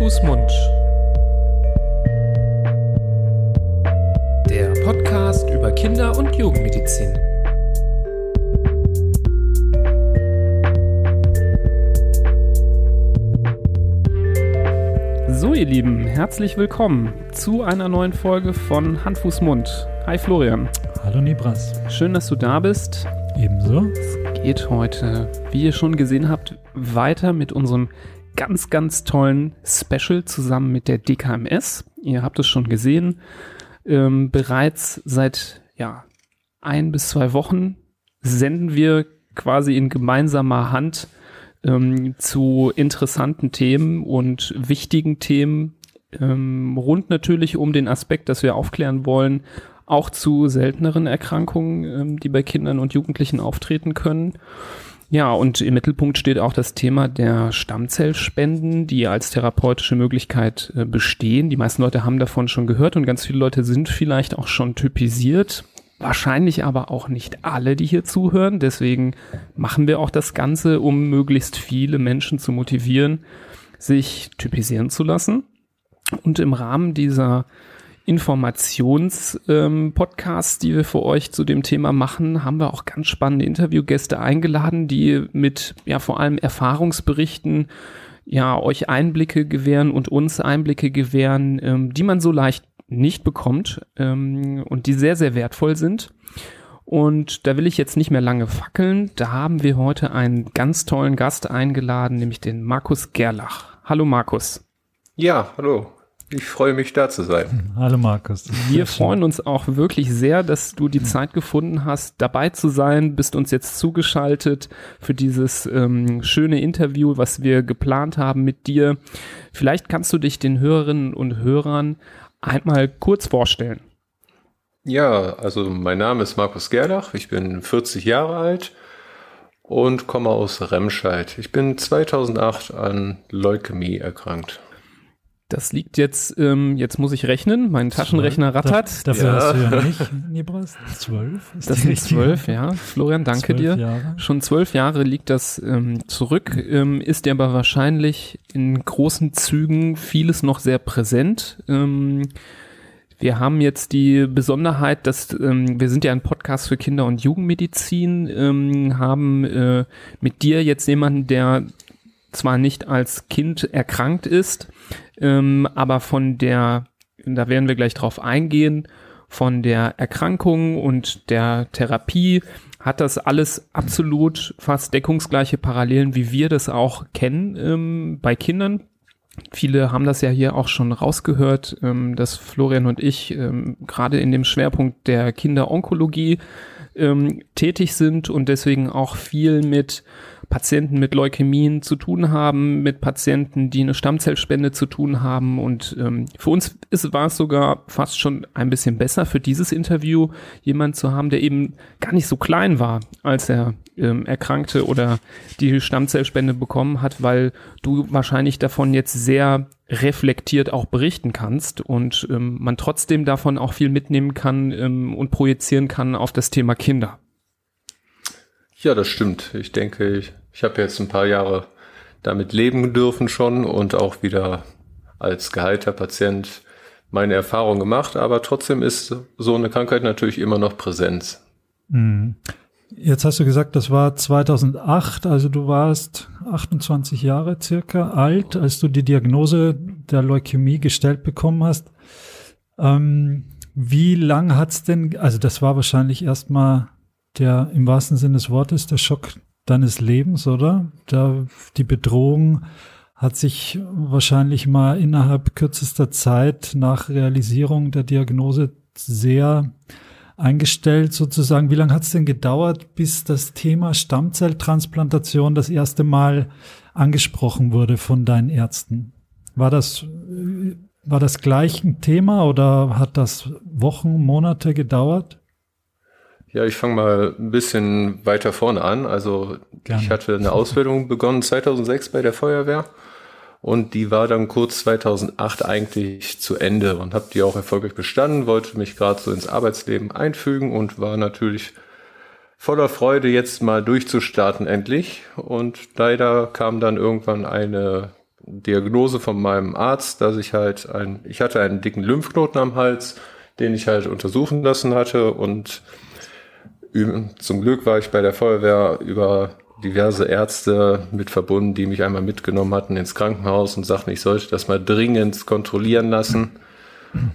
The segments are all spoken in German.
Fuß, Mund. Der Podcast über Kinder- und Jugendmedizin. So, ihr Lieben, herzlich willkommen zu einer neuen Folge von Hand, Fuß, Mund. Hi Florian. Hallo Nibras. Schön, dass du da bist. Ebenso. Es geht heute, wie ihr schon gesehen habt, weiter mit unserem ganz, ganz tollen Special zusammen mit der DKMS. Ihr habt es schon gesehen. Ähm, bereits seit ja, ein bis zwei Wochen senden wir quasi in gemeinsamer Hand ähm, zu interessanten Themen und wichtigen Themen ähm, rund natürlich um den Aspekt, dass wir aufklären wollen, auch zu selteneren Erkrankungen, ähm, die bei Kindern und Jugendlichen auftreten können. Ja, und im Mittelpunkt steht auch das Thema der Stammzellspenden, die als therapeutische Möglichkeit äh, bestehen. Die meisten Leute haben davon schon gehört und ganz viele Leute sind vielleicht auch schon typisiert. Wahrscheinlich aber auch nicht alle, die hier zuhören. Deswegen machen wir auch das Ganze, um möglichst viele Menschen zu motivieren, sich typisieren zu lassen. Und im Rahmen dieser Informations-Podcasts, ähm, die wir für euch zu dem Thema machen, haben wir auch ganz spannende Interviewgäste eingeladen, die mit ja vor allem Erfahrungsberichten ja euch Einblicke gewähren und uns Einblicke gewähren, ähm, die man so leicht nicht bekommt ähm, und die sehr, sehr wertvoll sind. Und da will ich jetzt nicht mehr lange fackeln. Da haben wir heute einen ganz tollen Gast eingeladen, nämlich den Markus Gerlach. Hallo Markus. Ja, hallo. Ich freue mich, da zu sein. Hallo Markus. Wir freuen uns auch wirklich sehr, dass du die Zeit gefunden hast, dabei zu sein, bist uns jetzt zugeschaltet für dieses ähm, schöne Interview, was wir geplant haben mit dir. Vielleicht kannst du dich den Hörerinnen und Hörern einmal kurz vorstellen. Ja, also mein Name ist Markus Gerlach, ich bin 40 Jahre alt und komme aus Remscheid. Ich bin 2008 an Leukämie erkrankt. Das liegt jetzt, ähm, jetzt muss ich rechnen, mein Taschenrechner rattert. Da, dafür ja. hast du ja nicht, Nibras, zwölf. Das sind zwölf, ja. Florian, danke dir. Jahre. Schon zwölf Jahre liegt das ähm, zurück, ähm, ist dir aber wahrscheinlich in großen Zügen vieles noch sehr präsent. Ähm, wir haben jetzt die Besonderheit, dass ähm, wir sind ja ein Podcast für Kinder- und Jugendmedizin, ähm, haben äh, mit dir jetzt jemanden, der zwar nicht als Kind erkrankt ist, ähm, aber von der, da werden wir gleich drauf eingehen, von der Erkrankung und der Therapie hat das alles absolut fast deckungsgleiche Parallelen, wie wir das auch kennen ähm, bei Kindern. Viele haben das ja hier auch schon rausgehört, ähm, dass Florian und ich ähm, gerade in dem Schwerpunkt der Kinderonkologie ähm, tätig sind und deswegen auch viel mit Patienten mit Leukämien zu tun haben, mit Patienten, die eine Stammzellspende zu tun haben. Und ähm, für uns ist, war es sogar fast schon ein bisschen besser für dieses Interview, jemand zu haben, der eben gar nicht so klein war, als er ähm, erkrankte oder die Stammzellspende bekommen hat, weil du wahrscheinlich davon jetzt sehr reflektiert auch berichten kannst und ähm, man trotzdem davon auch viel mitnehmen kann ähm, und projizieren kann auf das Thema Kinder. Ja, das stimmt. Ich denke, ich, ich habe jetzt ein paar Jahre damit leben dürfen schon und auch wieder als geheilter Patient meine Erfahrung gemacht, aber trotzdem ist so eine Krankheit natürlich immer noch Präsenz. Mhm. Jetzt hast du gesagt, das war 2008, also du warst 28 Jahre circa alt, als du die Diagnose der Leukämie gestellt bekommen hast. Ähm, wie lang hat's denn, also das war wahrscheinlich erstmal der im wahrsten Sinne des Wortes der Schock deines Lebens, oder? Da, die Bedrohung hat sich wahrscheinlich mal innerhalb kürzester Zeit nach Realisierung der Diagnose sehr eingestellt sozusagen. Wie lange hat es denn gedauert, bis das Thema Stammzelltransplantation das erste Mal angesprochen wurde von deinen Ärzten? War das, war das gleich ein Thema oder hat das Wochen, Monate gedauert? Ja, ich fange mal ein bisschen weiter vorne an. Also Gerne. ich hatte eine Ausbildung begonnen 2006 bei der Feuerwehr und die war dann kurz 2008 eigentlich zu Ende und habe die auch erfolgreich bestanden, wollte mich gerade so ins Arbeitsleben einfügen und war natürlich voller Freude jetzt mal durchzustarten endlich und leider kam dann irgendwann eine Diagnose von meinem Arzt, dass ich halt ein, ich hatte einen dicken Lymphknoten am Hals, den ich halt untersuchen lassen hatte und zum Glück war ich bei der Feuerwehr über diverse Ärzte mit verbunden, die mich einmal mitgenommen hatten ins Krankenhaus und sagten, ich sollte das mal dringend kontrollieren lassen.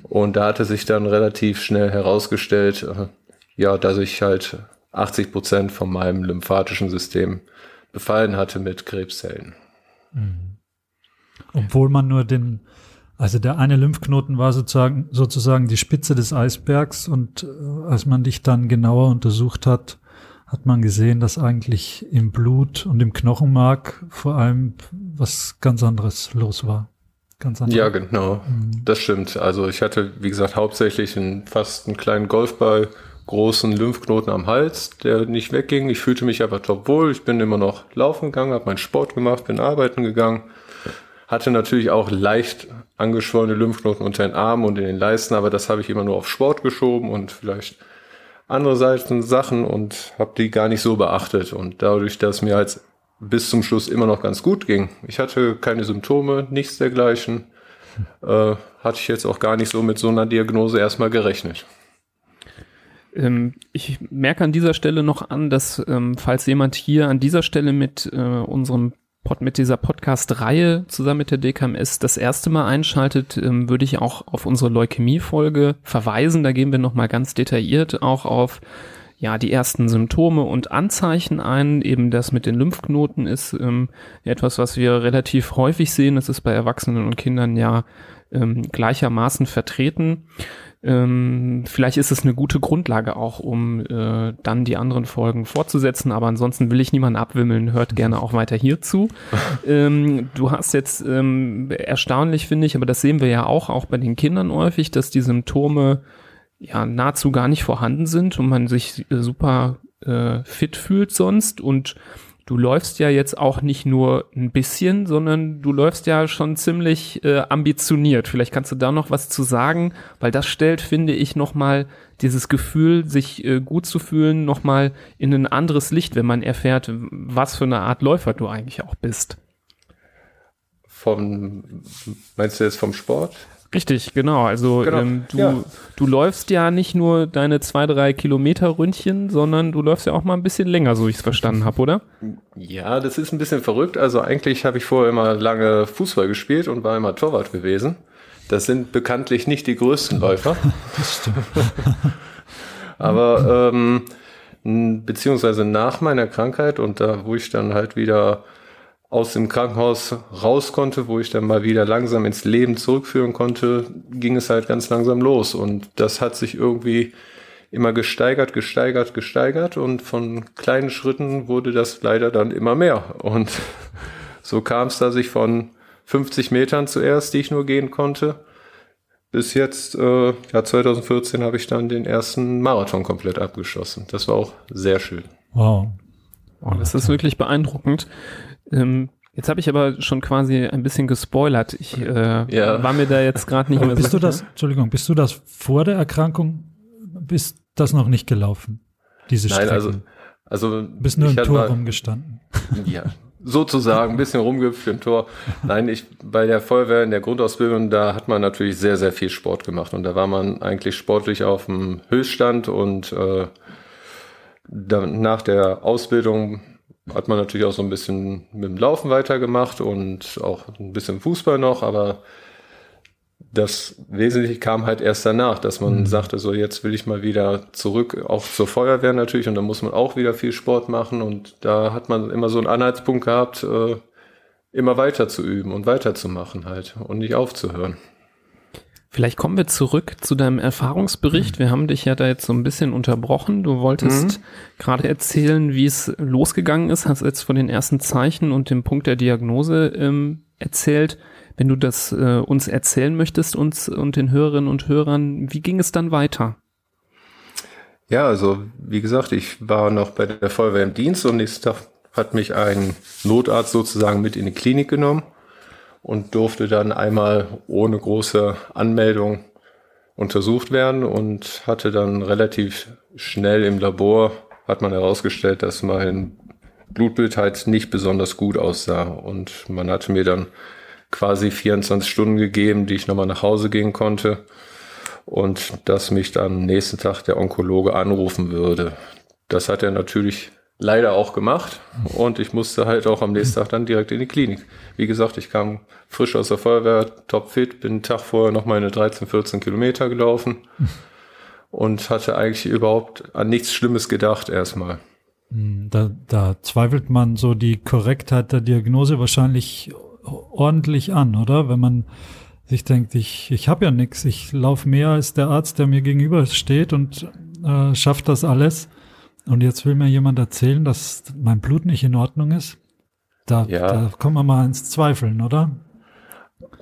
Und da hatte sich dann relativ schnell herausgestellt, äh, ja, dass ich halt 80 Prozent von meinem lymphatischen System befallen hatte mit Krebszellen. Mhm. Obwohl man nur den, also der eine Lymphknoten war sozusagen, sozusagen die Spitze des Eisbergs und äh, als man dich dann genauer untersucht hat, hat man gesehen, dass eigentlich im Blut und im Knochenmark vor allem was ganz anderes los war. Ganz anders. Ja, genau. Mhm. Das stimmt. Also ich hatte, wie gesagt, hauptsächlich einen, fast einen kleinen Golfball, großen Lymphknoten am Hals, der nicht wegging. Ich fühlte mich aber top wohl. Ich bin immer noch laufen gegangen, habe meinen Sport gemacht, bin arbeiten gegangen. Hatte natürlich auch leicht angeschwollene Lymphknoten unter den Armen und in den Leisten, aber das habe ich immer nur auf Sport geschoben und vielleicht andere Seiten Sachen und habe die gar nicht so beachtet. Und dadurch, dass mir halt bis zum Schluss immer noch ganz gut ging, ich hatte keine Symptome, nichts dergleichen, äh, hatte ich jetzt auch gar nicht so mit so einer Diagnose erstmal gerechnet. Ähm, ich merke an dieser Stelle noch an, dass ähm, falls jemand hier an dieser Stelle mit äh, unserem mit dieser Podcast-Reihe zusammen mit der DKMS das erste Mal einschaltet, ähm, würde ich auch auf unsere Leukämie-Folge verweisen. Da gehen wir nochmal ganz detailliert auch auf ja, die ersten Symptome und Anzeichen ein. Eben das mit den Lymphknoten ist ähm, etwas, was wir relativ häufig sehen. Das ist bei Erwachsenen und Kindern ja ähm, gleichermaßen vertreten. Ähm, vielleicht ist es eine gute Grundlage auch, um äh, dann die anderen Folgen fortzusetzen, aber ansonsten will ich niemanden abwimmeln, hört gerne auch weiter hierzu. ähm, du hast jetzt ähm, erstaunlich, finde ich, aber das sehen wir ja auch, auch bei den Kindern häufig, dass die Symptome ja nahezu gar nicht vorhanden sind und man sich äh, super äh, fit fühlt sonst und du läufst ja jetzt auch nicht nur ein bisschen, sondern du läufst ja schon ziemlich äh, ambitioniert. Vielleicht kannst du da noch was zu sagen, weil das stellt, finde ich, nochmal dieses Gefühl, sich äh, gut zu fühlen, nochmal in ein anderes Licht, wenn man erfährt, was für eine Art Läufer du eigentlich auch bist. Vom, meinst du jetzt vom Sport? Richtig, genau. Also genau. Ähm, du, ja. du läufst ja nicht nur deine zwei, drei Kilometer Ründchen, sondern du läufst ja auch mal ein bisschen länger, so ich es verstanden habe, oder? Ja, das ist ein bisschen verrückt. Also eigentlich habe ich vorher immer lange Fußball gespielt und war immer Torwart gewesen. Das sind bekanntlich nicht die größten Läufer. das stimmt. Aber ähm, beziehungsweise nach meiner Krankheit und da, wo ich dann halt wieder aus dem Krankenhaus raus konnte, wo ich dann mal wieder langsam ins Leben zurückführen konnte, ging es halt ganz langsam los. Und das hat sich irgendwie immer gesteigert, gesteigert, gesteigert und von kleinen Schritten wurde das leider dann immer mehr. Und so kam es, dass ich von 50 Metern zuerst, die ich nur gehen konnte, bis jetzt, äh, ja, 2014 habe ich dann den ersten Marathon komplett abgeschlossen. Das war auch sehr schön. Wow. Oh, das ist wirklich beeindruckend. Ähm, jetzt habe ich aber schon quasi ein bisschen gespoilert. Ich äh, ja. war mir da jetzt gerade nicht mehr bist so. Bist du das, Entschuldigung, bist du das vor der Erkrankung, bist das noch nicht gelaufen? Diese Nein, also, also bist nur im Tor mal, rumgestanden. Ja, sozusagen ein bisschen rumgehüpft im Tor. Nein, ich bei der Feuerwehr in der Grundausbildung, da hat man natürlich sehr, sehr viel Sport gemacht und da war man eigentlich sportlich auf dem Höchststand und äh, dann nach der Ausbildung hat man natürlich auch so ein bisschen mit dem Laufen weitergemacht und auch ein bisschen Fußball noch, aber das Wesentliche kam halt erst danach, dass man mhm. sagte, so jetzt will ich mal wieder zurück, auch zur Feuerwehr natürlich, und da muss man auch wieder viel Sport machen und da hat man immer so einen Anhaltspunkt gehabt, äh, immer weiter zu üben und weiterzumachen halt und nicht aufzuhören. Vielleicht kommen wir zurück zu deinem Erfahrungsbericht. Wir haben dich ja da jetzt so ein bisschen unterbrochen. Du wolltest mhm. gerade erzählen, wie es losgegangen ist, hast jetzt von den ersten Zeichen und dem Punkt der Diagnose ähm, erzählt. Wenn du das äh, uns erzählen möchtest, uns und den Hörerinnen und Hörern, wie ging es dann weiter? Ja, also wie gesagt, ich war noch bei der Feuerwehr im Dienst und nächsten Tag hat mich ein Notarzt sozusagen mit in die Klinik genommen und durfte dann einmal ohne große Anmeldung untersucht werden und hatte dann relativ schnell im Labor, hat man herausgestellt, dass mein Blutbild halt nicht besonders gut aussah. Und man hatte mir dann quasi 24 Stunden gegeben, die ich nochmal nach Hause gehen konnte und dass mich dann nächsten Tag der Onkologe anrufen würde. Das hat er natürlich leider auch gemacht und ich musste halt auch am nächsten Tag dann direkt in die Klinik. Wie gesagt, ich kam frisch aus der Feuerwehr, topfit, bin einen Tag vorher noch meine 13, 14 Kilometer gelaufen und hatte eigentlich überhaupt an nichts Schlimmes gedacht erstmal. Hm, da, da zweifelt man so die Korrektheit der Diagnose wahrscheinlich ordentlich an, oder? Wenn man sich denkt, ich, ich habe ja nichts, ich laufe mehr als der Arzt, der mir gegenüber steht und äh, schafft das alles. Und jetzt will mir jemand erzählen, dass mein Blut nicht in Ordnung ist. Da, ja. da kommen wir mal ins Zweifeln, oder?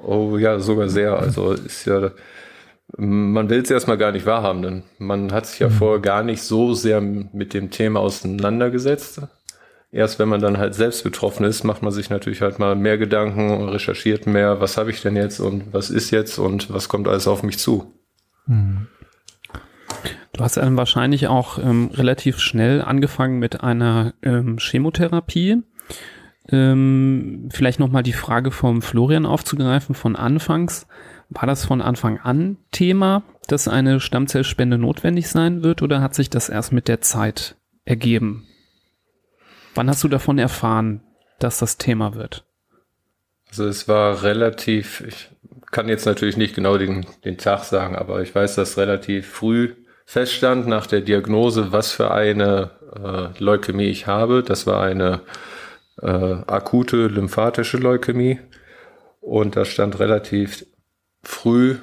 Oh ja, sogar sehr. Also ist ja, man will es erstmal gar nicht wahrhaben, denn man hat sich ja mhm. vorher gar nicht so sehr mit dem Thema auseinandergesetzt erst wenn man dann halt selbst betroffen ist, macht man sich natürlich halt mal mehr Gedanken und recherchiert mehr, was habe ich denn jetzt und was ist jetzt und was kommt alles auf mich zu. Hm. Du hast dann wahrscheinlich auch ähm, relativ schnell angefangen mit einer ähm, Chemotherapie. Ähm, vielleicht nochmal die Frage vom Florian aufzugreifen von Anfangs. War das von Anfang an Thema, dass eine Stammzellspende notwendig sein wird oder hat sich das erst mit der Zeit ergeben? Wann hast du davon erfahren, dass das Thema wird? Also es war relativ, ich kann jetzt natürlich nicht genau den, den Tag sagen, aber ich weiß, dass relativ früh feststand nach der Diagnose, was für eine äh, Leukämie ich habe. Das war eine äh, akute lymphatische Leukämie. Und da stand relativ früh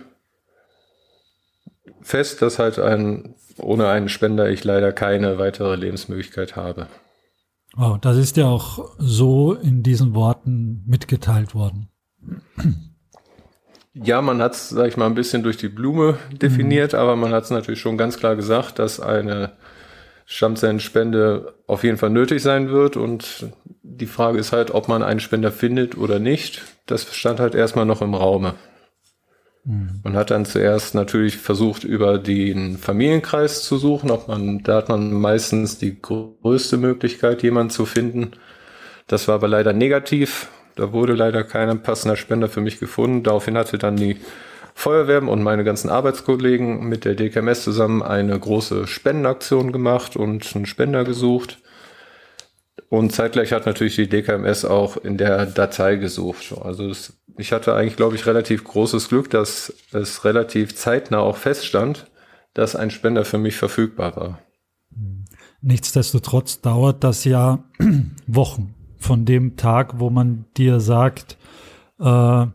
fest, dass halt ein, ohne einen Spender ich leider keine weitere Lebensmöglichkeit habe. Wow, das ist ja auch so in diesen Worten mitgeteilt worden. Ja, man hat es, sag ich mal, ein bisschen durch die Blume definiert, mhm. aber man hat es natürlich schon ganz klar gesagt, dass eine Stammzellenspende auf jeden Fall nötig sein wird. Und die Frage ist halt, ob man einen Spender findet oder nicht. Das stand halt erstmal noch im Raume. Mhm. Man hat dann zuerst natürlich versucht, über den Familienkreis zu suchen, ob man, da hat man meistens die größte Möglichkeit, jemanden zu finden. Das war aber leider negativ. Da wurde leider kein passender Spender für mich gefunden. Daraufhin hatte dann die Feuerwehr und meine ganzen Arbeitskollegen mit der DKMS zusammen eine große Spendenaktion gemacht und einen Spender gesucht. Und zeitgleich hat natürlich die DKMS auch in der Datei gesucht. Also es, ich hatte eigentlich, glaube ich, relativ großes Glück, dass es relativ zeitnah auch feststand, dass ein Spender für mich verfügbar war. Nichtsdestotrotz dauert das ja Wochen von dem Tag, wo man dir sagt, äh,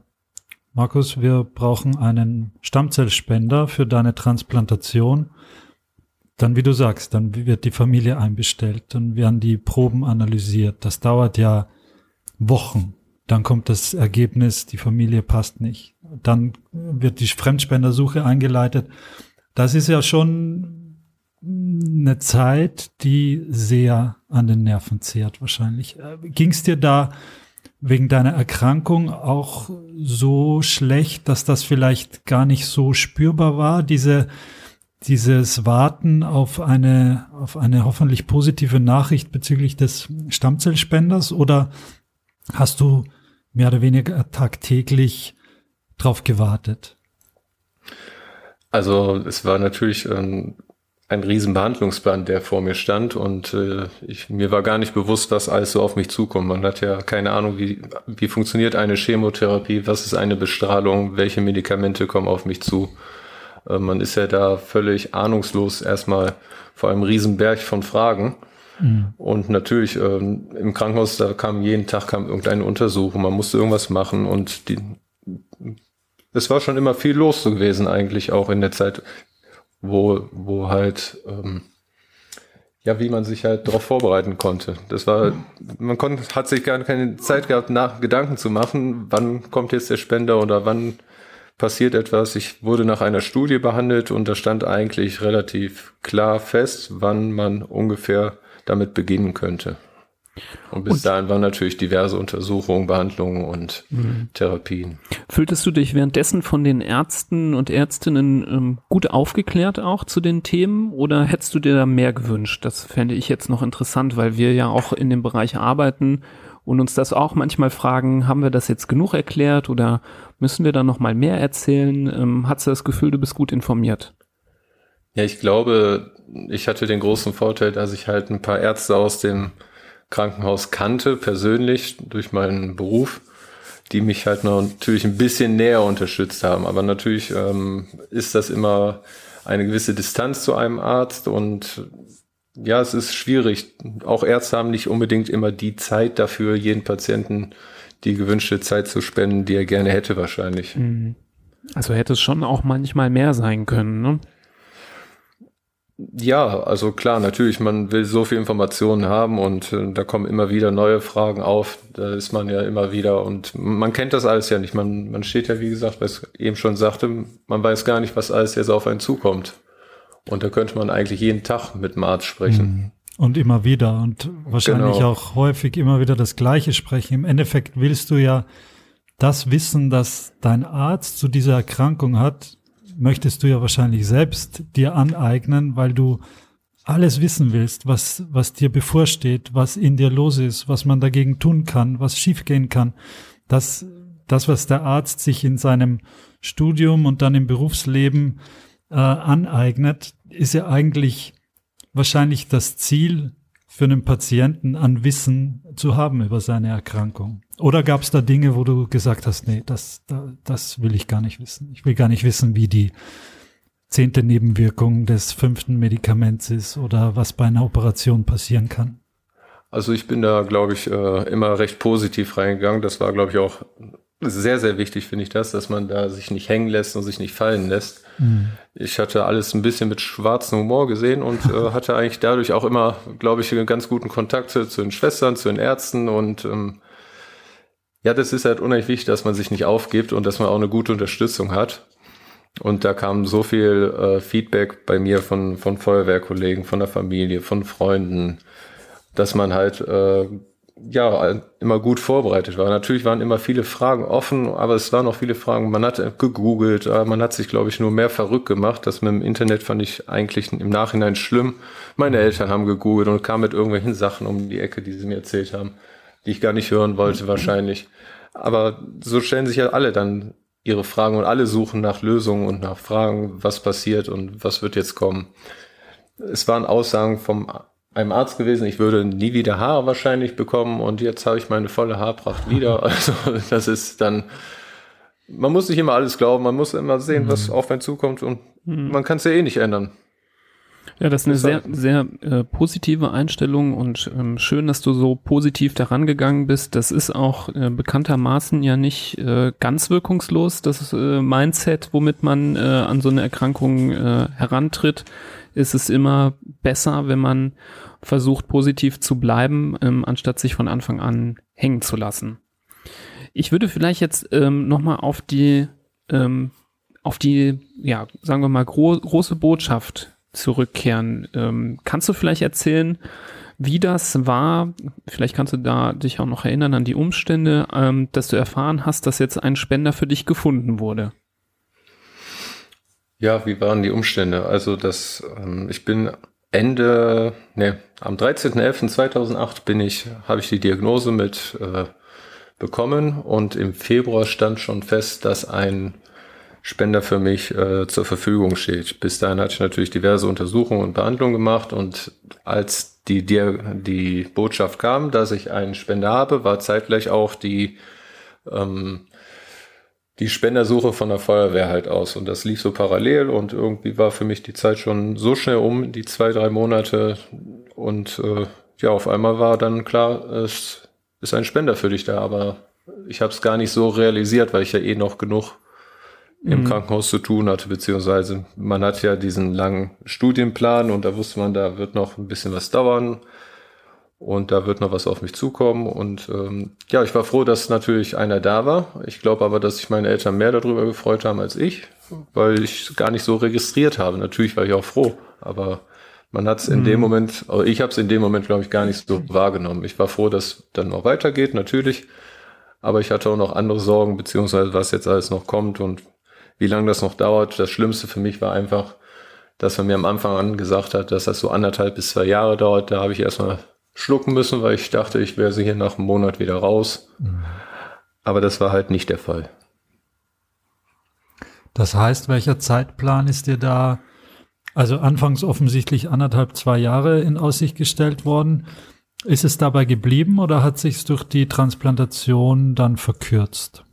Markus, wir brauchen einen Stammzellspender für deine Transplantation dann, wie du sagst, dann wird die Familie einbestellt, dann werden die Proben analysiert. Das dauert ja Wochen. Dann kommt das Ergebnis, die Familie passt nicht. Dann wird die Fremdspendersuche eingeleitet. Das ist ja schon eine Zeit, die sehr an den Nerven zehrt wahrscheinlich. Ging es dir da wegen deiner Erkrankung auch so schlecht, dass das vielleicht gar nicht so spürbar war, diese dieses Warten auf eine, auf eine hoffentlich positive Nachricht bezüglich des Stammzellspenders oder hast du mehr oder weniger tagtäglich drauf gewartet? Also es war natürlich ähm, ein riesen Behandlungsplan, der vor mir stand und äh, ich, mir war gar nicht bewusst, was alles so auf mich zukommt. Man hat ja keine Ahnung, wie, wie funktioniert eine Chemotherapie, was ist eine Bestrahlung, welche Medikamente kommen auf mich zu. Äh, man ist ja da völlig ahnungslos erstmal vor einem Riesenberg von Fragen. Mhm. Und natürlich ähm, im Krankenhaus, da kam jeden Tag kam irgendeine Untersuchung, man musste irgendwas machen und die, es war schon immer viel los so gewesen eigentlich auch in der Zeit, wo, wo halt, ähm, ja, wie man sich halt darauf vorbereiten konnte. Das war, man konnte, hat sich gar keine Zeit gehabt, nach Gedanken zu machen, wann kommt jetzt der Spender oder wann passiert etwas. Ich wurde nach einer Studie behandelt und da stand eigentlich relativ klar fest, wann man ungefähr damit beginnen könnte. Und bis und, dahin waren natürlich diverse Untersuchungen, Behandlungen und mh. Therapien. Fühltest du dich währenddessen von den Ärzten und Ärztinnen ähm, gut aufgeklärt auch zu den Themen oder hättest du dir da mehr gewünscht? Das fände ich jetzt noch interessant, weil wir ja auch in dem Bereich arbeiten und uns das auch manchmal fragen, haben wir das jetzt genug erklärt oder müssen wir da noch mal mehr erzählen? Ähm, hast du das Gefühl, du bist gut informiert? Ja, ich glaube, ich hatte den großen Vorteil, dass ich halt ein paar Ärzte aus dem Krankenhaus kannte, persönlich durch meinen Beruf, die mich halt natürlich ein bisschen näher unterstützt haben. Aber natürlich ähm, ist das immer eine gewisse Distanz zu einem Arzt und ja, es ist schwierig. Auch Ärzte haben nicht unbedingt immer die Zeit dafür, jeden Patienten die gewünschte Zeit zu spenden, die er gerne hätte wahrscheinlich. Mhm. Also hätte es schon auch manchmal mehr sein können, ne? Ja, also klar, natürlich, man will so viel Informationen haben und äh, da kommen immer wieder neue Fragen auf. Da ist man ja immer wieder und man kennt das alles ja nicht. Man, man steht ja, wie gesagt, was ich eben schon sagte, man weiß gar nicht, was alles jetzt auf einen zukommt. Und da könnte man eigentlich jeden Tag mit Marz sprechen. Mhm. Und immer wieder und wahrscheinlich genau. auch häufig immer wieder das Gleiche sprechen. Im Endeffekt willst du ja das Wissen, das dein Arzt zu dieser Erkrankung hat, möchtest du ja wahrscheinlich selbst dir aneignen, weil du alles wissen willst, was, was dir bevorsteht, was in dir los ist, was man dagegen tun kann, was schiefgehen kann. Das, das, was der Arzt sich in seinem Studium und dann im Berufsleben äh, aneignet, ist ja eigentlich wahrscheinlich das Ziel für einen Patienten an Wissen zu haben über seine Erkrankung. Oder gab es da Dinge, wo du gesagt hast, nee, das, das will ich gar nicht wissen. Ich will gar nicht wissen, wie die zehnte Nebenwirkung des fünften Medikaments ist oder was bei einer Operation passieren kann. Also ich bin da, glaube ich, äh, immer recht positiv reingegangen. Das war, glaube ich, auch sehr, sehr wichtig, finde ich das, dass man da sich nicht hängen lässt und sich nicht fallen lässt. Mhm. Ich hatte alles ein bisschen mit schwarzem Humor gesehen und äh, hatte eigentlich dadurch auch immer, glaube ich, einen ganz guten Kontakt zu, zu den Schwestern, zu den Ärzten und ähm, ja, das ist halt unheimlich wichtig, dass man sich nicht aufgibt und dass man auch eine gute Unterstützung hat. Und da kam so viel äh, Feedback bei mir von, von Feuerwehrkollegen, von der Familie, von Freunden, dass man halt äh, ja immer gut vorbereitet war. Natürlich waren immer viele Fragen offen, aber es waren auch viele Fragen. Man hat gegoogelt, man hat sich, glaube ich, nur mehr verrückt gemacht. Das mit dem Internet fand ich eigentlich im Nachhinein schlimm. Meine Eltern haben gegoogelt und kamen mit irgendwelchen Sachen um die Ecke, die sie mir erzählt haben die ich gar nicht hören wollte wahrscheinlich. Aber so stellen sich ja alle dann ihre Fragen und alle suchen nach Lösungen und nach Fragen, was passiert und was wird jetzt kommen. Es waren Aussagen vom einem Arzt gewesen, ich würde nie wieder Haare wahrscheinlich bekommen und jetzt habe ich meine volle Haarpracht wieder. Also das ist dann, man muss nicht immer alles glauben, man muss immer sehen, was mhm. auf einen zukommt und mhm. man kann es ja eh nicht ändern. Ja, das ist eine sehr, sehr äh, positive Einstellung und ähm, schön, dass du so positiv daran gegangen bist. Das ist auch äh, bekanntermaßen ja nicht äh, ganz wirkungslos, das äh, Mindset, womit man äh, an so eine Erkrankung äh, herantritt. Ist es immer besser, wenn man versucht, positiv zu bleiben, ähm, anstatt sich von Anfang an hängen zu lassen. Ich würde vielleicht jetzt ähm, nochmal auf die, ähm, auf die, ja, sagen wir mal, gro große Botschaft zurückkehren. Ähm, kannst du vielleicht erzählen, wie das war? Vielleicht kannst du da dich auch noch erinnern an die Umstände, ähm, dass du erfahren hast, dass jetzt ein Spender für dich gefunden wurde. Ja, wie waren die Umstände? Also, das, ähm, ich bin Ende, ne, am 13.11.2008 bin ich, habe ich die Diagnose mit äh, bekommen und im Februar stand schon fest, dass ein Spender für mich äh, zur Verfügung steht. Bis dahin hatte ich natürlich diverse Untersuchungen und Behandlungen gemacht und als die, die, die Botschaft kam, dass ich einen Spender habe, war zeitgleich auch die, ähm, die Spendersuche von der Feuerwehr halt aus. Und das lief so parallel und irgendwie war für mich die Zeit schon so schnell um, die zwei, drei Monate. Und äh, ja, auf einmal war dann klar, es ist ein Spender für dich da, aber ich habe es gar nicht so realisiert, weil ich ja eh noch genug im mhm. Krankenhaus zu tun hatte, beziehungsweise man hat ja diesen langen Studienplan und da wusste man, da wird noch ein bisschen was dauern und da wird noch was auf mich zukommen und ähm, ja, ich war froh, dass natürlich einer da war. Ich glaube aber, dass sich meine Eltern mehr darüber gefreut haben als ich, weil ich gar nicht so registriert habe. Natürlich war ich auch froh, aber man hat es in mhm. dem Moment, also ich habe es in dem Moment, glaube ich, gar nicht so wahrgenommen. Ich war froh, dass dann noch weitergeht, natürlich. Aber ich hatte auch noch andere Sorgen, beziehungsweise was jetzt alles noch kommt und wie lange das noch dauert. Das Schlimmste für mich war einfach, dass man mir am Anfang an gesagt hat, dass das so anderthalb bis zwei Jahre dauert. Da habe ich erstmal schlucken müssen, weil ich dachte, ich wäre sie hier nach einem Monat wieder raus. Mhm. Aber das war halt nicht der Fall. Das heißt, welcher Zeitplan ist dir da, also anfangs offensichtlich anderthalb, zwei Jahre in Aussicht gestellt worden? Ist es dabei geblieben oder hat sich durch die Transplantation dann verkürzt?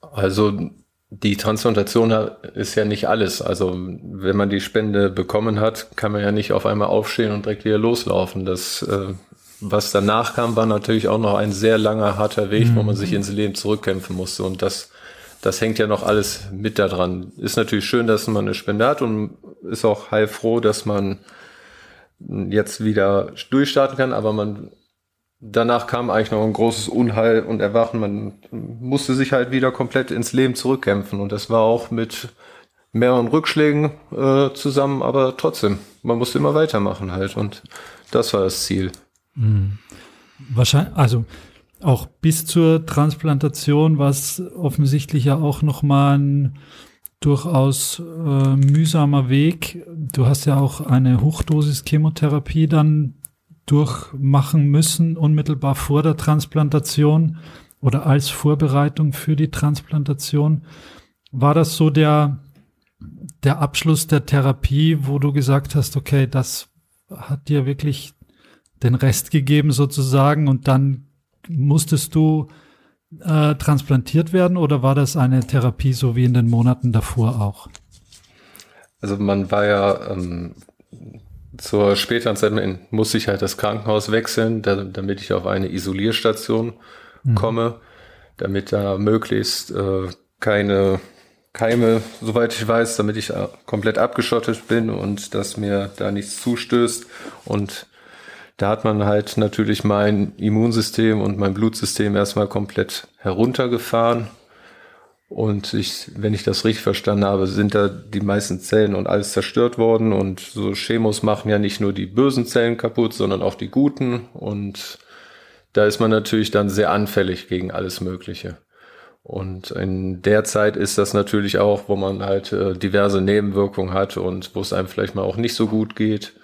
Also die Transplantation ist ja nicht alles. Also wenn man die Spende bekommen hat, kann man ja nicht auf einmal aufstehen und direkt wieder loslaufen. Das, äh, was danach kam, war natürlich auch noch ein sehr langer, harter Weg, mhm. wo man sich ins Leben zurückkämpfen musste. Und das, das hängt ja noch alles mit da dran. Ist natürlich schön, dass man eine Spende hat und ist auch heilfroh, dass man jetzt wieder durchstarten kann, aber man danach kam eigentlich noch ein großes Unheil und Erwachen. Man musste sich halt wieder komplett ins Leben zurückkämpfen und das war auch mit mehreren Rückschlägen äh, zusammen, aber trotzdem, man musste immer weitermachen halt und das war das Ziel. Mhm. Wahrscheinlich, also auch bis zur Transplantation war es offensichtlich ja auch nochmal ein durchaus äh, mühsamer Weg. Du hast ja auch eine Hochdosis Chemotherapie dann durchmachen müssen, unmittelbar vor der Transplantation oder als Vorbereitung für die Transplantation. War das so der, der Abschluss der Therapie, wo du gesagt hast, okay, das hat dir wirklich den Rest gegeben sozusagen und dann musstest du äh, transplantiert werden oder war das eine Therapie so wie in den Monaten davor auch? Also man war ja ähm, zur späteren Zeit musste ich halt das Krankenhaus wechseln, da, damit ich auf eine Isolierstation mhm. komme, damit da möglichst äh, keine Keime, soweit ich weiß, damit ich äh, komplett abgeschottet bin und dass mir da nichts zustößt. Und da hat man halt natürlich mein Immunsystem und mein Blutsystem erstmal komplett heruntergefahren und ich, wenn ich das richtig verstanden habe, sind da die meisten Zellen und alles zerstört worden. Und so Chemos machen ja nicht nur die bösen Zellen kaputt, sondern auch die guten. Und da ist man natürlich dann sehr anfällig gegen alles Mögliche. Und in der Zeit ist das natürlich auch, wo man halt äh, diverse Nebenwirkungen hat und wo es einem vielleicht mal auch nicht so gut geht.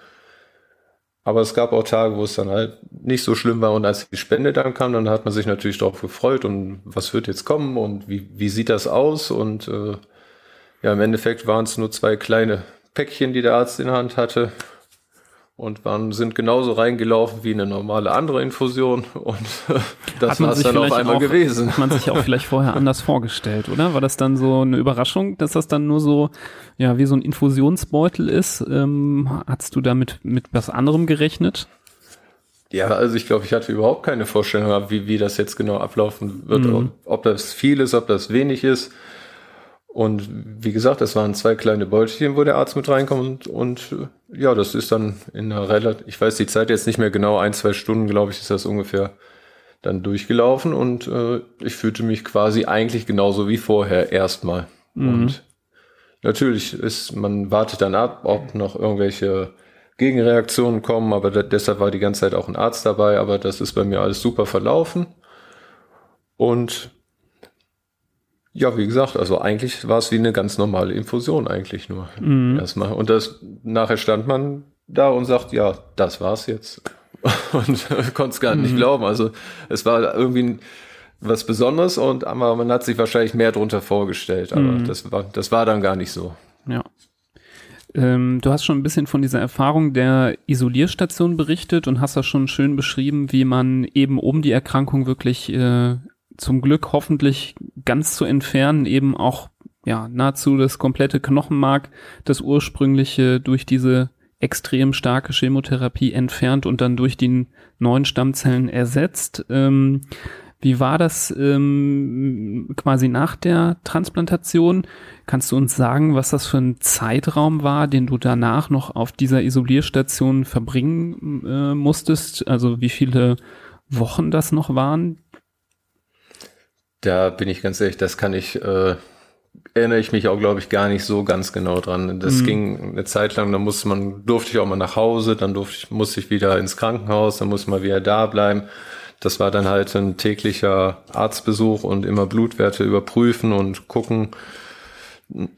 Aber es gab auch Tage, wo es dann halt nicht so schlimm war. Und als die Spende dann kam, dann hat man sich natürlich darauf gefreut. Und was wird jetzt kommen? Und wie, wie sieht das aus? Und äh, ja, im Endeffekt waren es nur zwei kleine Päckchen, die der Arzt in der Hand hatte und waren, sind genauso reingelaufen wie eine normale andere Infusion und das war es dann auf einmal auch, gewesen. Hat man sich auch vielleicht vorher anders vorgestellt, oder? War das dann so eine Überraschung, dass das dann nur so, ja, wie so ein Infusionsbeutel ist? Ähm, hast du damit mit was anderem gerechnet? Ja, also ich glaube, ich hatte überhaupt keine Vorstellung, wie, wie das jetzt genau ablaufen wird, mhm. ob, ob das viel ist, ob das wenig ist. Und wie gesagt, das waren zwei kleine Beutelchen, wo der Arzt mit reinkommt. Und, und ja, das ist dann in einer relativ, ich weiß die Zeit jetzt nicht mehr genau, ein, zwei Stunden, glaube ich, ist das ungefähr dann durchgelaufen. Und äh, ich fühlte mich quasi eigentlich genauso wie vorher erstmal. Mhm. Und natürlich ist, man wartet dann ab, ob noch irgendwelche Gegenreaktionen kommen, aber da, deshalb war die ganze Zeit auch ein Arzt dabei, aber das ist bei mir alles super verlaufen. Und ja, wie gesagt, also eigentlich war es wie eine ganz normale Infusion eigentlich nur mhm. erstmal. Und das nachher stand man da und sagt, ja, das war's jetzt. Und konnte es gar nicht mhm. glauben. Also es war irgendwie was Besonderes und aber man hat sich wahrscheinlich mehr drunter vorgestellt. Aber mhm. das war, das war dann gar nicht so. Ja. Ähm, du hast schon ein bisschen von dieser Erfahrung der Isolierstation berichtet und hast das schon schön beschrieben, wie man eben um die Erkrankung wirklich äh, zum Glück hoffentlich ganz zu entfernen, eben auch ja nahezu das komplette Knochenmark, das ursprüngliche durch diese extrem starke Chemotherapie entfernt und dann durch die neuen Stammzellen ersetzt. Ähm, wie war das ähm, quasi nach der Transplantation? Kannst du uns sagen, was das für ein Zeitraum war, den du danach noch auf dieser Isolierstation verbringen äh, musstest? Also wie viele Wochen das noch waren, da bin ich ganz ehrlich, das kann ich, äh, erinnere ich mich auch, glaube ich, gar nicht so ganz genau dran. Das mhm. ging eine Zeit lang, da musste man, durfte ich auch mal nach Hause, dann durfte ich, musste ich wieder ins Krankenhaus, dann musste man wieder da bleiben. Das war dann halt ein täglicher Arztbesuch und immer Blutwerte überprüfen und gucken,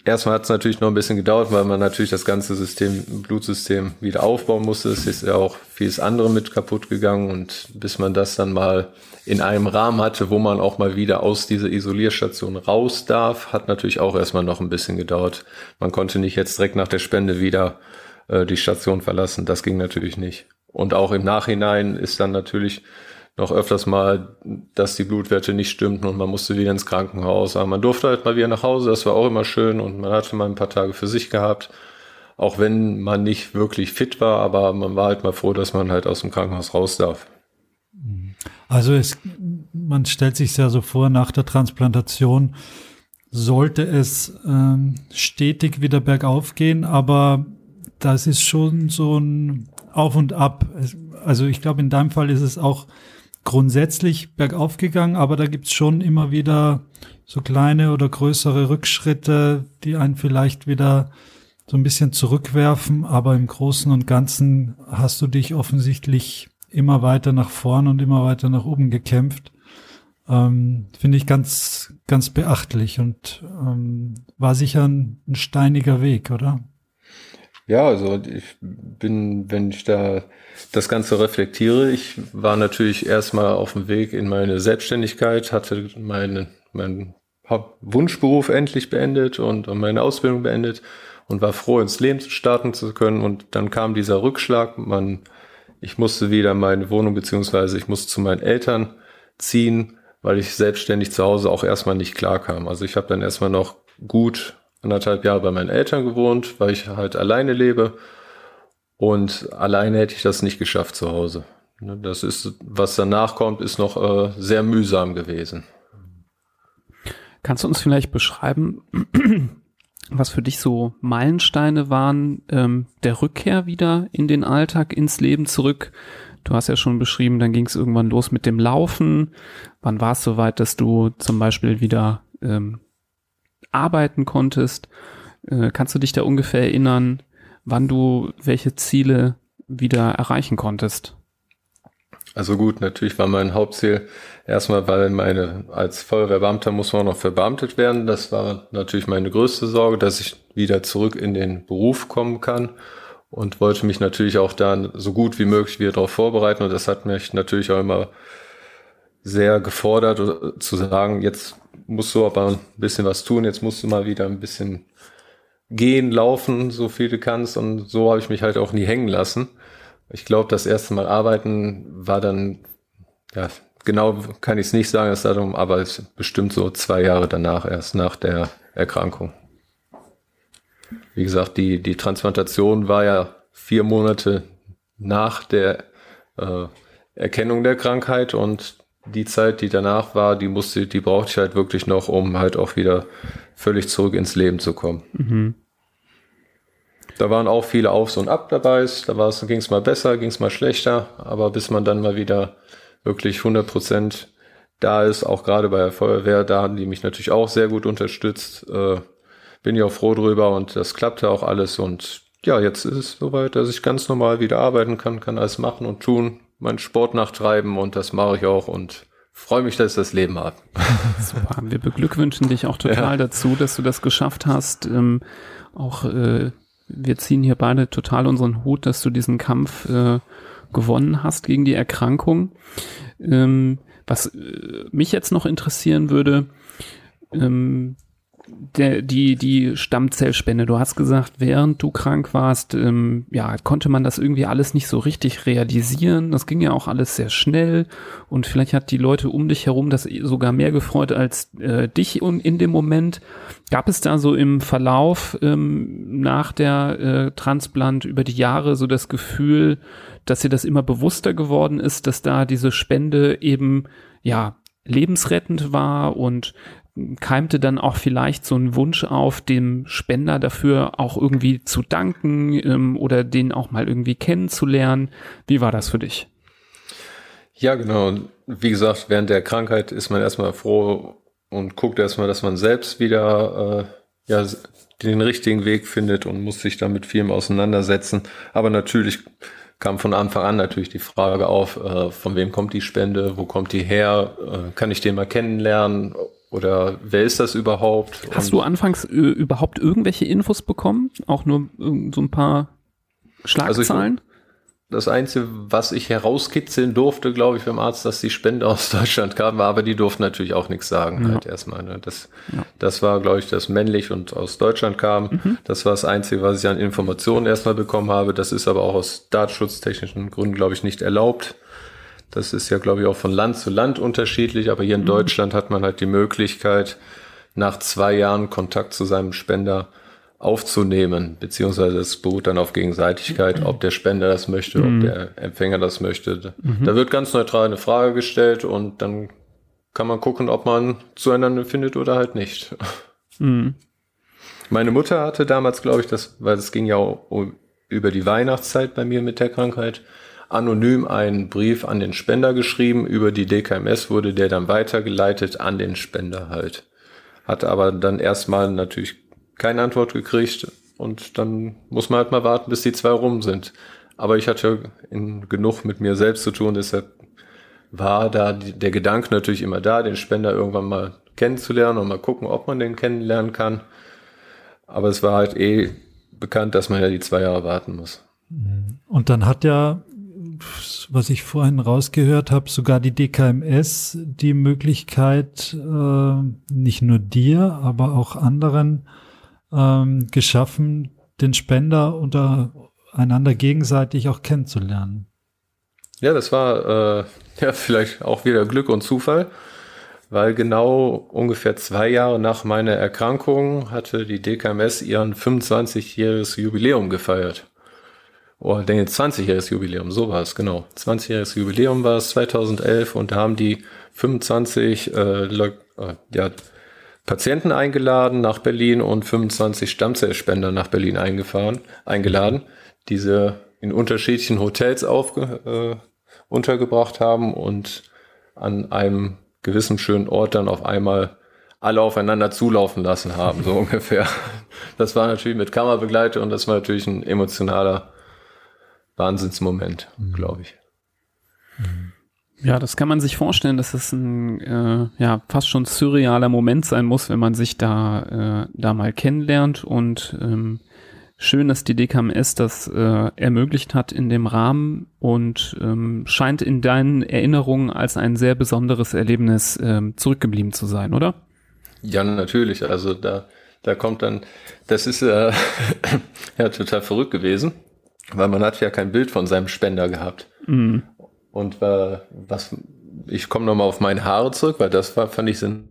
erstmal hat es natürlich noch ein bisschen gedauert, weil man natürlich das ganze System, Blutsystem wieder aufbauen musste. Es ist ja auch vieles andere mit kaputt gegangen und bis man das dann mal in einem Rahmen hatte, wo man auch mal wieder aus dieser Isolierstation raus darf, hat natürlich auch erstmal noch ein bisschen gedauert. Man konnte nicht jetzt direkt nach der Spende wieder äh, die Station verlassen. Das ging natürlich nicht. Und auch im Nachhinein ist dann natürlich noch öfters mal, dass die Blutwerte nicht stimmten und man musste wieder ins Krankenhaus. Aber man durfte halt mal wieder nach Hause, das war auch immer schön und man hatte mal ein paar Tage für sich gehabt. Auch wenn man nicht wirklich fit war, aber man war halt mal froh, dass man halt aus dem Krankenhaus raus darf. Also es, man stellt sich ja so vor, nach der Transplantation sollte es ähm, stetig wieder bergauf gehen, aber das ist schon so ein Auf und Ab. Also ich glaube, in deinem Fall ist es auch grundsätzlich bergauf gegangen, aber da gibt's schon immer wieder so kleine oder größere Rückschritte, die einen vielleicht wieder so ein bisschen zurückwerfen, aber im Großen und Ganzen hast du dich offensichtlich immer weiter nach vorn und immer weiter nach oben gekämpft. Ähm, Finde ich ganz, ganz beachtlich und ähm, war sicher ein, ein steiniger Weg, oder? Ja, also ich bin, wenn ich da das Ganze reflektiere, ich war natürlich erstmal auf dem Weg in meine Selbstständigkeit, hatte meine, meinen Wunschberuf endlich beendet und meine Ausbildung beendet und war froh, ins Leben starten zu können. Und dann kam dieser Rückschlag. Man, ich musste wieder meine Wohnung beziehungsweise ich musste zu meinen Eltern ziehen, weil ich selbstständig zu Hause auch erstmal nicht klar kam. Also ich habe dann erstmal noch gut anderthalb Jahre bei meinen Eltern gewohnt, weil ich halt alleine lebe. Und alleine hätte ich das nicht geschafft zu Hause. Ne, das ist, was danach kommt, ist noch äh, sehr mühsam gewesen. Kannst du uns vielleicht beschreiben, was für dich so Meilensteine waren, ähm, der Rückkehr wieder in den Alltag, ins Leben zurück? Du hast ja schon beschrieben, dann ging es irgendwann los mit dem Laufen. Wann war es soweit, dass du zum Beispiel wieder ähm, arbeiten konntest. Äh, kannst du dich da ungefähr erinnern, wann du welche Ziele wieder erreichen konntest? Also gut, natürlich war mein Hauptziel erstmal, weil meine, als Feuerwehrbeamter muss man noch verbeamtet werden. Das war natürlich meine größte Sorge, dass ich wieder zurück in den Beruf kommen kann und wollte mich natürlich auch dann so gut wie möglich wieder darauf vorbereiten. Und das hat mich natürlich auch immer sehr gefordert äh, zu sagen, jetzt musst du aber ein bisschen was tun, jetzt musst du mal wieder ein bisschen gehen, laufen, so viel du kannst. Und so habe ich mich halt auch nie hängen lassen. Ich glaube, das erste Mal arbeiten war dann, ja, genau kann ich es nicht sagen, das Datum, aber es ist bestimmt so zwei Jahre danach, erst nach der Erkrankung. Wie gesagt, die, die Transplantation war ja vier Monate nach der äh, Erkennung der Krankheit und die Zeit, die danach war, die musste, die brauchte ich halt wirklich noch, um halt auch wieder völlig zurück ins Leben zu kommen. Mhm. Da waren auch viele Aufs und Ab dabei. Da ging es mal besser, ging es mal schlechter, aber bis man dann mal wieder wirklich 100 Prozent da ist, auch gerade bei der Feuerwehr, da haben die mich natürlich auch sehr gut unterstützt. Äh, bin ich auch froh drüber und das klappte auch alles und ja, jetzt ist es soweit, dass ich ganz normal wieder arbeiten kann, kann alles machen und tun, meinen Sport nachtreiben und das mache ich auch und freue mich, dass ich das Leben habe. Super. Wir beglückwünschen dich auch total ja. dazu, dass du das geschafft hast. Ähm, auch äh, wir ziehen hier beide total unseren Hut, dass du diesen Kampf äh, gewonnen hast gegen die Erkrankung. Ähm, was äh, mich jetzt noch interessieren würde, ähm, der, die, die Stammzellspende, du hast gesagt, während du krank warst, ähm, ja, konnte man das irgendwie alles nicht so richtig realisieren. Das ging ja auch alles sehr schnell und vielleicht hat die Leute um dich herum das sogar mehr gefreut als äh, dich in dem Moment. Gab es da so im Verlauf ähm, nach der äh, Transplant über die Jahre so das Gefühl, dass dir das immer bewusster geworden ist, dass da diese Spende eben, ja, lebensrettend war und keimte dann auch vielleicht so ein Wunsch auf, dem Spender dafür auch irgendwie zu danken ähm, oder den auch mal irgendwie kennenzulernen. Wie war das für dich? Ja, genau. Wie gesagt, während der Krankheit ist man erstmal froh und guckt erstmal, dass man selbst wieder äh, ja, den richtigen Weg findet und muss sich damit vielem auseinandersetzen. Aber natürlich kam von Anfang an natürlich die Frage auf, äh, von wem kommt die Spende, wo kommt die her, äh, kann ich den mal kennenlernen oder wer ist das überhaupt? Hast du anfangs äh, überhaupt irgendwelche Infos bekommen? Auch nur äh, so ein paar Schlagzeilen? Also das Einzige, was ich herauskitzeln durfte, glaube ich, beim Arzt, dass die Spende aus Deutschland kam, war, aber die durften natürlich auch nichts sagen, ja. halt erstmal. Ne? Das, ja. das war, glaube ich, das männlich und aus Deutschland kam. Mhm. Das war das Einzige, was ich an Informationen erstmal bekommen habe. Das ist aber auch aus datenschutztechnischen Gründen, glaube ich, nicht erlaubt. Das ist ja, glaube ich, auch von Land zu Land unterschiedlich, aber hier in mhm. Deutschland hat man halt die Möglichkeit, nach zwei Jahren Kontakt zu seinem Spender aufzunehmen, beziehungsweise es beruht dann auf Gegenseitigkeit, ob der Spender das möchte, mhm. ob der Empfänger das möchte. Mhm. Da wird ganz neutral eine Frage gestellt und dann kann man gucken, ob man zueinander findet oder halt nicht. Mhm. Meine Mutter hatte damals, glaube ich, das, weil es ging ja auch über die Weihnachtszeit bei mir mit der Krankheit, anonym einen Brief an den Spender geschrieben. Über die DKMS wurde der dann weitergeleitet an den Spender halt. Hatte aber dann erstmal natürlich keine Antwort gekriegt und dann muss man halt mal warten, bis die zwei rum sind. Aber ich hatte in genug mit mir selbst zu tun, deshalb war da die, der Gedanke natürlich immer da, den Spender irgendwann mal kennenzulernen und mal gucken, ob man den kennenlernen kann. Aber es war halt eh bekannt, dass man ja die zwei Jahre warten muss. Und dann hat ja, was ich vorhin rausgehört habe, sogar die DKMS die Möglichkeit, äh, nicht nur dir, aber auch anderen ähm, geschaffen, den Spender untereinander gegenseitig auch kennenzulernen. Ja, das war äh, ja vielleicht auch wieder Glück und Zufall, weil genau ungefähr zwei Jahre nach meiner Erkrankung hatte die DKMS ihren 25-jähriges Jubiläum gefeiert. Oh, ich denke 20-jähriges Jubiläum, so war es, genau. 20-jähriges Jubiläum war es 2011 und da haben die 25 äh, äh, ja, Patienten eingeladen nach Berlin und 25 Stammzellspender nach Berlin eingefahren, eingeladen, diese in unterschiedlichen Hotels aufge, äh, untergebracht haben und an einem gewissen schönen Ort dann auf einmal alle aufeinander zulaufen lassen haben, so ungefähr. Das war natürlich mit Kammerbegleitung und das war natürlich ein emotionaler Wahnsinnsmoment, mhm. glaube ich. Mhm. Ja, das kann man sich vorstellen, dass es ein äh, ja fast schon surrealer Moment sein muss, wenn man sich da äh, da mal kennenlernt und ähm, schön, dass die DKMS das äh, ermöglicht hat in dem Rahmen und ähm, scheint in deinen Erinnerungen als ein sehr besonderes Erlebnis ähm, zurückgeblieben zu sein, oder? Ja, natürlich. Also da da kommt dann, das ist äh, ja total verrückt gewesen, weil man hat ja kein Bild von seinem Spender gehabt. Mhm. Und äh, was, ich komme nochmal auf meine Haare zurück, weil das war, fand ich ein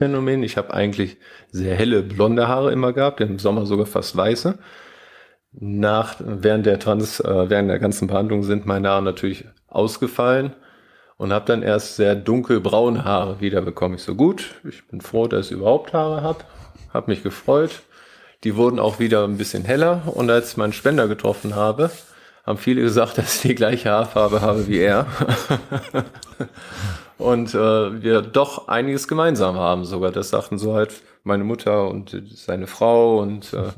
Phänomen. Ich habe eigentlich sehr helle blonde Haare immer gehabt, im Sommer sogar fast weiße. Nach, während der Trans, äh, während der ganzen Behandlung sind meine Haare natürlich ausgefallen und habe dann erst sehr dunkelbraune Haare wiederbekommen. Ich so gut, ich bin froh, dass ich überhaupt Haare habe, habe mich gefreut. Die wurden auch wieder ein bisschen heller und als ich meinen Spender getroffen habe, haben viele gesagt, dass ich die gleiche Haarfarbe habe wie er. und äh, wir doch einiges gemeinsam haben sogar. Das sagten so halt meine Mutter und seine Frau und äh,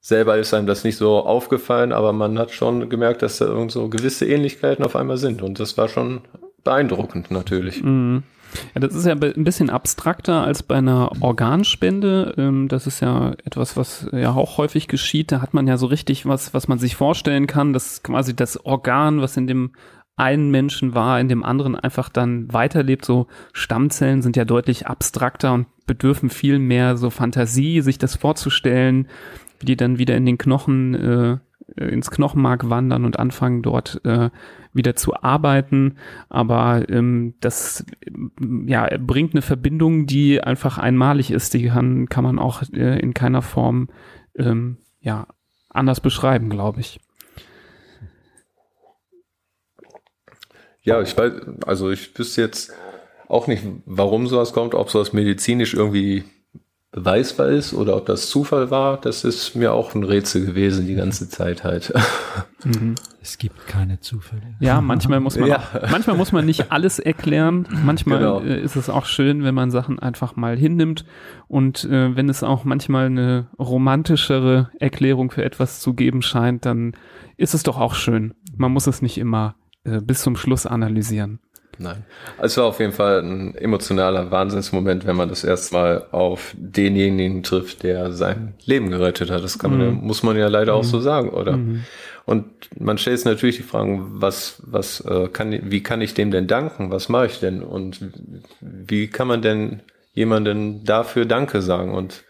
selber ist einem das nicht so aufgefallen, aber man hat schon gemerkt, dass da irgend so gewisse Ähnlichkeiten auf einmal sind und das war schon beeindruckend natürlich. Mhm. Ja, das ist ja ein bisschen abstrakter als bei einer Organspende. Ähm, das ist ja etwas, was ja auch häufig geschieht. Da hat man ja so richtig was, was man sich vorstellen kann, dass quasi das Organ, was in dem einen Menschen war, in dem anderen einfach dann weiterlebt. So Stammzellen sind ja deutlich abstrakter und bedürfen viel mehr so Fantasie, sich das vorzustellen, wie die dann wieder in den Knochen, äh, ins Knochenmark wandern und anfangen dort äh, wieder zu arbeiten, aber ähm, das ja bringt eine Verbindung, die einfach einmalig ist. Die kann, kann man auch äh, in keiner Form ähm, ja anders beschreiben, glaube ich. Ja, ich weiß, also ich wüsste jetzt auch nicht, warum sowas kommt, ob sowas medizinisch irgendwie beweisbar ist oder ob das Zufall war, das ist mir auch ein Rätsel gewesen die ganze Zeit halt. Mhm. Es gibt keine Zufälle. Ja, manchmal muss man, ja. Auch, manchmal muss man nicht alles erklären. Manchmal genau. Äh, ist es auch schön, wenn man Sachen einfach mal hinnimmt und äh, wenn es auch manchmal eine romantischere Erklärung für etwas zu geben scheint, dann ist es doch auch schön. Man muss es nicht immer äh, bis zum Schluss analysieren. Nein. Es war auf jeden Fall ein emotionaler Wahnsinnsmoment, wenn man das erstmal auf denjenigen trifft, der sein Leben gerettet hat. Das kann man, mhm. muss man ja leider mhm. auch so sagen, oder? Mhm. Und man stellt sich natürlich die Fragen, was, was äh, kann, wie kann ich dem denn danken? Was mache ich denn? Und wie kann man denn jemanden dafür Danke sagen? Und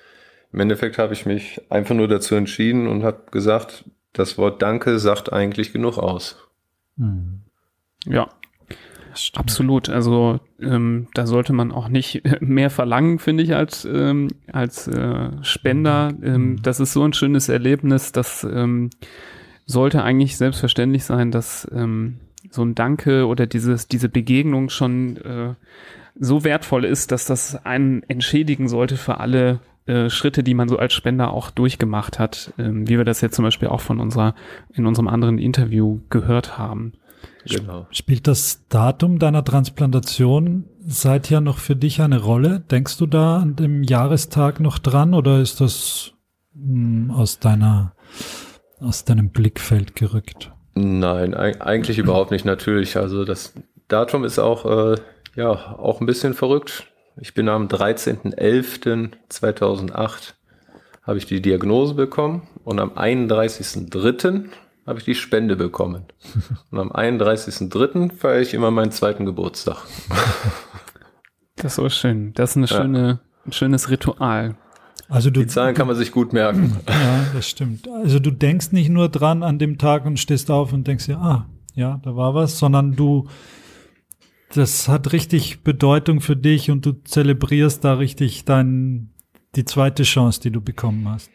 im Endeffekt habe ich mich einfach nur dazu entschieden und habe gesagt, das Wort Danke sagt eigentlich genug aus. Mhm. Ja, Absolut. Also ähm, da sollte man auch nicht mehr verlangen, finde ich, als, ähm, als äh, Spender. Ähm, mhm. das ist so ein schönes Erlebnis, das ähm, sollte eigentlich selbstverständlich sein, dass ähm, so ein Danke oder dieses, diese Begegnung schon äh, so wertvoll ist, dass das einen entschädigen sollte für alle äh, Schritte, die man so als Spender auch durchgemacht hat, ähm, wie wir das jetzt zum Beispiel auch von unserer, in unserem anderen Interview gehört haben. Genau. Spielt das Datum deiner Transplantation seither noch für dich eine Rolle? Denkst du da an dem Jahrestag noch dran oder ist das mh, hm, aus deiner, aus deinem Blickfeld gerückt? Nein, eigentlich überhaupt nicht, natürlich. Also das Datum ist auch, äh, ja, auch ein bisschen verrückt. Ich bin am 13.11.2008 habe ich die Diagnose bekommen und am 31.03 habe ich die Spende bekommen. Und am 31.03. feiere ich immer meinen zweiten Geburtstag. Das ist so schön. Das ist eine ja. schöne, ein schönes Ritual. Also du, die Zahlen kann man sich gut merken. Ja, das stimmt. Also du denkst nicht nur dran an dem Tag und stehst auf und denkst dir, ah, ja, da war was, sondern du, das hat richtig Bedeutung für dich und du zelebrierst da richtig dein, die zweite Chance, die du bekommen hast.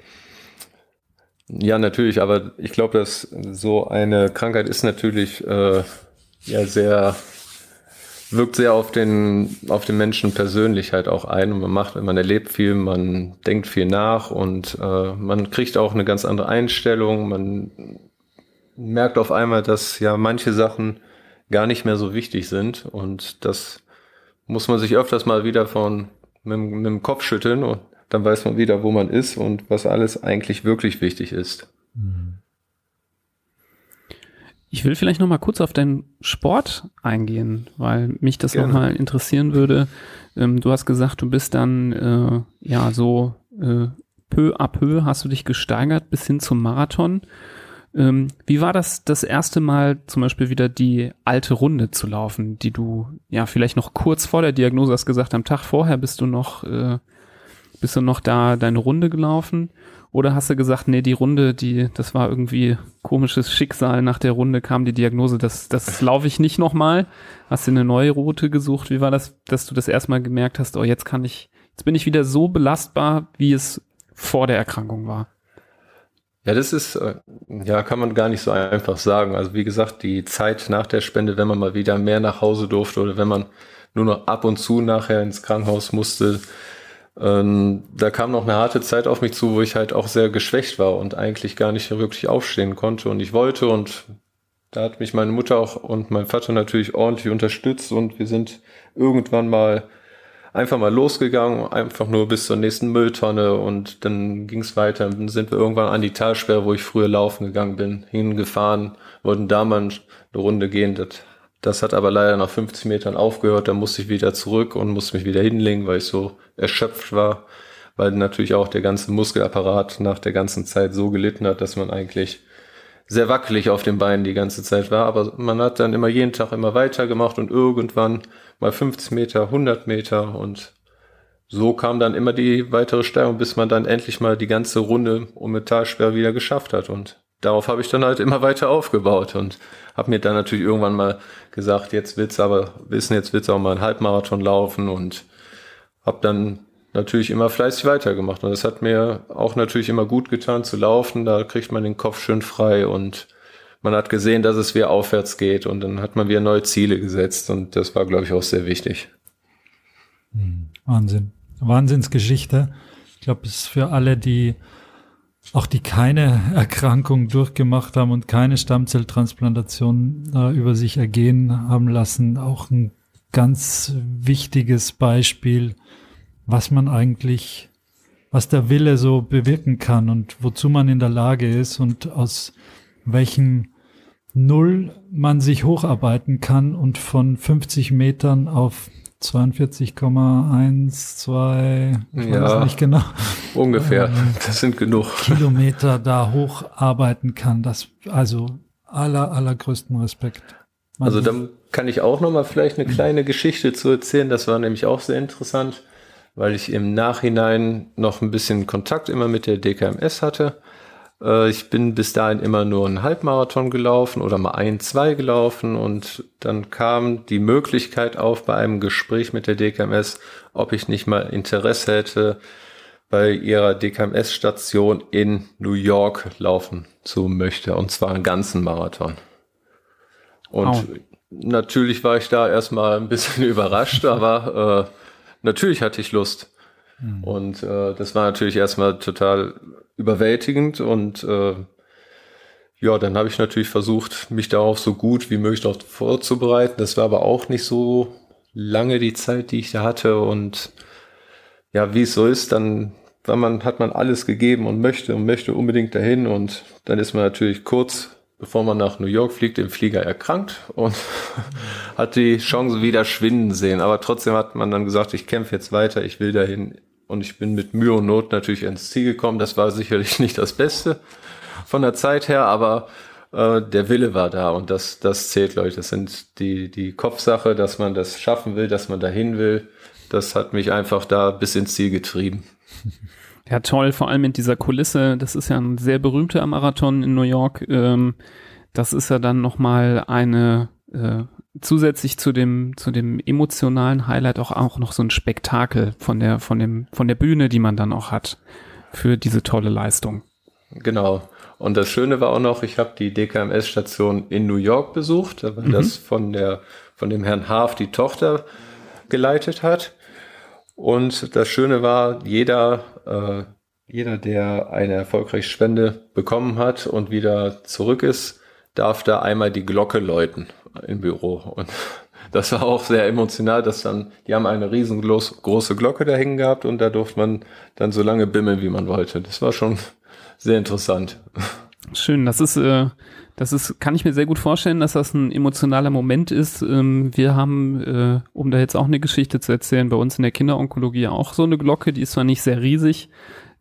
Ja, natürlich, aber ich glaube, dass so eine Krankheit ist natürlich äh, ja sehr wirkt sehr auf den auf den Menschen persönlich halt auch ein. Und man macht, man erlebt viel, man denkt viel nach und äh, man kriegt auch eine ganz andere Einstellung. Man merkt auf einmal, dass ja manche Sachen gar nicht mehr so wichtig sind. Und das muss man sich öfters mal wieder von mit, mit dem Kopf schütteln. Und dann weiß man wieder, wo man ist und was alles eigentlich wirklich wichtig ist. Ich will vielleicht noch mal kurz auf deinen Sport eingehen, weil mich das Gerne. noch mal interessieren würde. Ähm, du hast gesagt, du bist dann äh, ja so äh, peu à peu hast du dich gesteigert bis hin zum Marathon. Ähm, wie war das das erste Mal zum Beispiel wieder die alte Runde zu laufen, die du ja vielleicht noch kurz vor der Diagnose hast gesagt, am Tag vorher bist du noch äh, bist du noch da deine Runde gelaufen? Oder hast du gesagt, nee, die Runde, die, das war irgendwie komisches Schicksal. Nach der Runde kam die Diagnose, das, das laufe ich nicht nochmal. Hast du eine neue Route gesucht? Wie war das, dass du das erstmal gemerkt hast, oh, jetzt kann ich, jetzt bin ich wieder so belastbar, wie es vor der Erkrankung war? Ja, das ist, äh, ja, kann man gar nicht so einfach sagen. Also wie gesagt, die Zeit nach der Spende, wenn man mal wieder mehr nach Hause durfte oder wenn man nur noch ab und zu nachher ins Krankenhaus musste, ähm, da kam noch eine harte Zeit auf mich zu, wo ich halt auch sehr geschwächt war und eigentlich gar nicht wirklich aufstehen konnte und ich wollte und da hat mich meine Mutter auch und mein Vater natürlich ordentlich unterstützt und wir sind irgendwann mal einfach mal losgegangen, einfach nur bis zur nächsten Mülltonne und dann ging es weiter. Dann sind wir irgendwann an die Talsperre, wo ich früher laufen gegangen bin, hingefahren, wollten da mal eine Runde gehen. Das das hat aber leider nach 50 Metern aufgehört, da musste ich wieder zurück und musste mich wieder hinlegen, weil ich so erschöpft war, weil natürlich auch der ganze Muskelapparat nach der ganzen Zeit so gelitten hat, dass man eigentlich sehr wackelig auf den Beinen die ganze Zeit war, aber man hat dann immer jeden Tag immer weiter gemacht und irgendwann mal 50 Meter, 100 Meter. Und so kam dann immer die weitere Steigung, bis man dann endlich mal die ganze Runde um Metallsperr wieder geschafft hat. Und darauf habe ich dann halt immer weiter aufgebaut und habe mir dann natürlich irgendwann mal gesagt, jetzt willst du aber wissen, jetzt willst du auch mal einen Halbmarathon laufen und habe dann natürlich immer fleißig weitergemacht und es hat mir auch natürlich immer gut getan zu laufen, da kriegt man den Kopf schön frei und man hat gesehen, dass es wieder aufwärts geht und dann hat man wieder neue Ziele gesetzt und das war, glaube ich, auch sehr wichtig. Hm, Wahnsinn. Wahnsinnsgeschichte. Ich glaube, es ist für alle, die auch die keine Erkrankung durchgemacht haben und keine Stammzelltransplantation äh, über sich ergehen haben lassen, auch ein ganz wichtiges Beispiel, was man eigentlich, was der Wille so bewirken kann und wozu man in der Lage ist und aus welchen null man sich hocharbeiten kann und von 50 Metern auf 42,12, ich ja, weiß nicht genau. Ungefähr, ähm, das sind genug. Kilometer da hocharbeiten kann. Das, also aller, allergrößten Respekt. Man also dann kann ich auch noch mal vielleicht eine kleine Geschichte zu erzählen. Das war nämlich auch sehr interessant, weil ich im Nachhinein noch ein bisschen Kontakt immer mit der DKMS hatte. Äh, ich bin bis dahin immer nur einen Halbmarathon gelaufen oder mal ein, zwei gelaufen und dann kam die Möglichkeit auf bei einem Gespräch mit der DKMS, ob ich nicht mal Interesse hätte, bei ihrer DKMS-Station in New York laufen zu möchte und zwar einen ganzen Marathon. Und oh. natürlich war ich da erstmal ein bisschen überrascht, aber äh, natürlich hatte ich Lust. Mhm. Und äh, das war natürlich erstmal total überwältigend und äh, ja, dann habe ich natürlich versucht, mich darauf so gut wie möglich darauf vorzubereiten. Das war aber auch nicht so lange die Zeit, die ich da hatte und ja, wie es so ist, dann weil man, hat man alles gegeben und möchte und möchte unbedingt dahin und dann ist man natürlich kurz bevor man nach New York fliegt, im Flieger erkrankt und hat die Chance wieder schwinden sehen. Aber trotzdem hat man dann gesagt, ich kämpfe jetzt weiter, ich will dahin, und ich bin mit Mühe und Not natürlich ins Ziel gekommen. Das war sicherlich nicht das Beste von der Zeit her, aber äh, der Wille war da und das, das zählt, Leute. Das sind die, die Kopfsache, dass man das schaffen will, dass man dahin will. Das hat mich einfach da bis ins Ziel getrieben. Ja, toll, vor allem mit dieser Kulisse. Das ist ja ein sehr berühmter Marathon in New York. Ähm, das ist ja dann nochmal eine äh, zusätzlich zu dem, zu dem emotionalen Highlight auch, auch noch so ein Spektakel von der, von dem, von der Bühne, die man dann auch hat für diese tolle Leistung. Genau. Und das Schöne war auch noch, ich habe die DKMS-Station in New York besucht, weil mhm. das von der, von dem Herrn Haaf die Tochter geleitet hat. Und das Schöne war, jeder, äh, jeder, der eine erfolgreiche Spende bekommen hat und wieder zurück ist, darf da einmal die Glocke läuten im Büro. Und das war auch sehr emotional, dass dann, die haben eine riesengroße Glocke da hängen gehabt und da durfte man dann so lange bimmeln, wie man wollte. Das war schon sehr interessant. Schön, das ist, äh, das ist, kann ich mir sehr gut vorstellen, dass das ein emotionaler Moment ist. Ähm, wir haben, äh, um da jetzt auch eine Geschichte zu erzählen, bei uns in der Kinderonkologie auch so eine Glocke, die ist zwar nicht sehr riesig,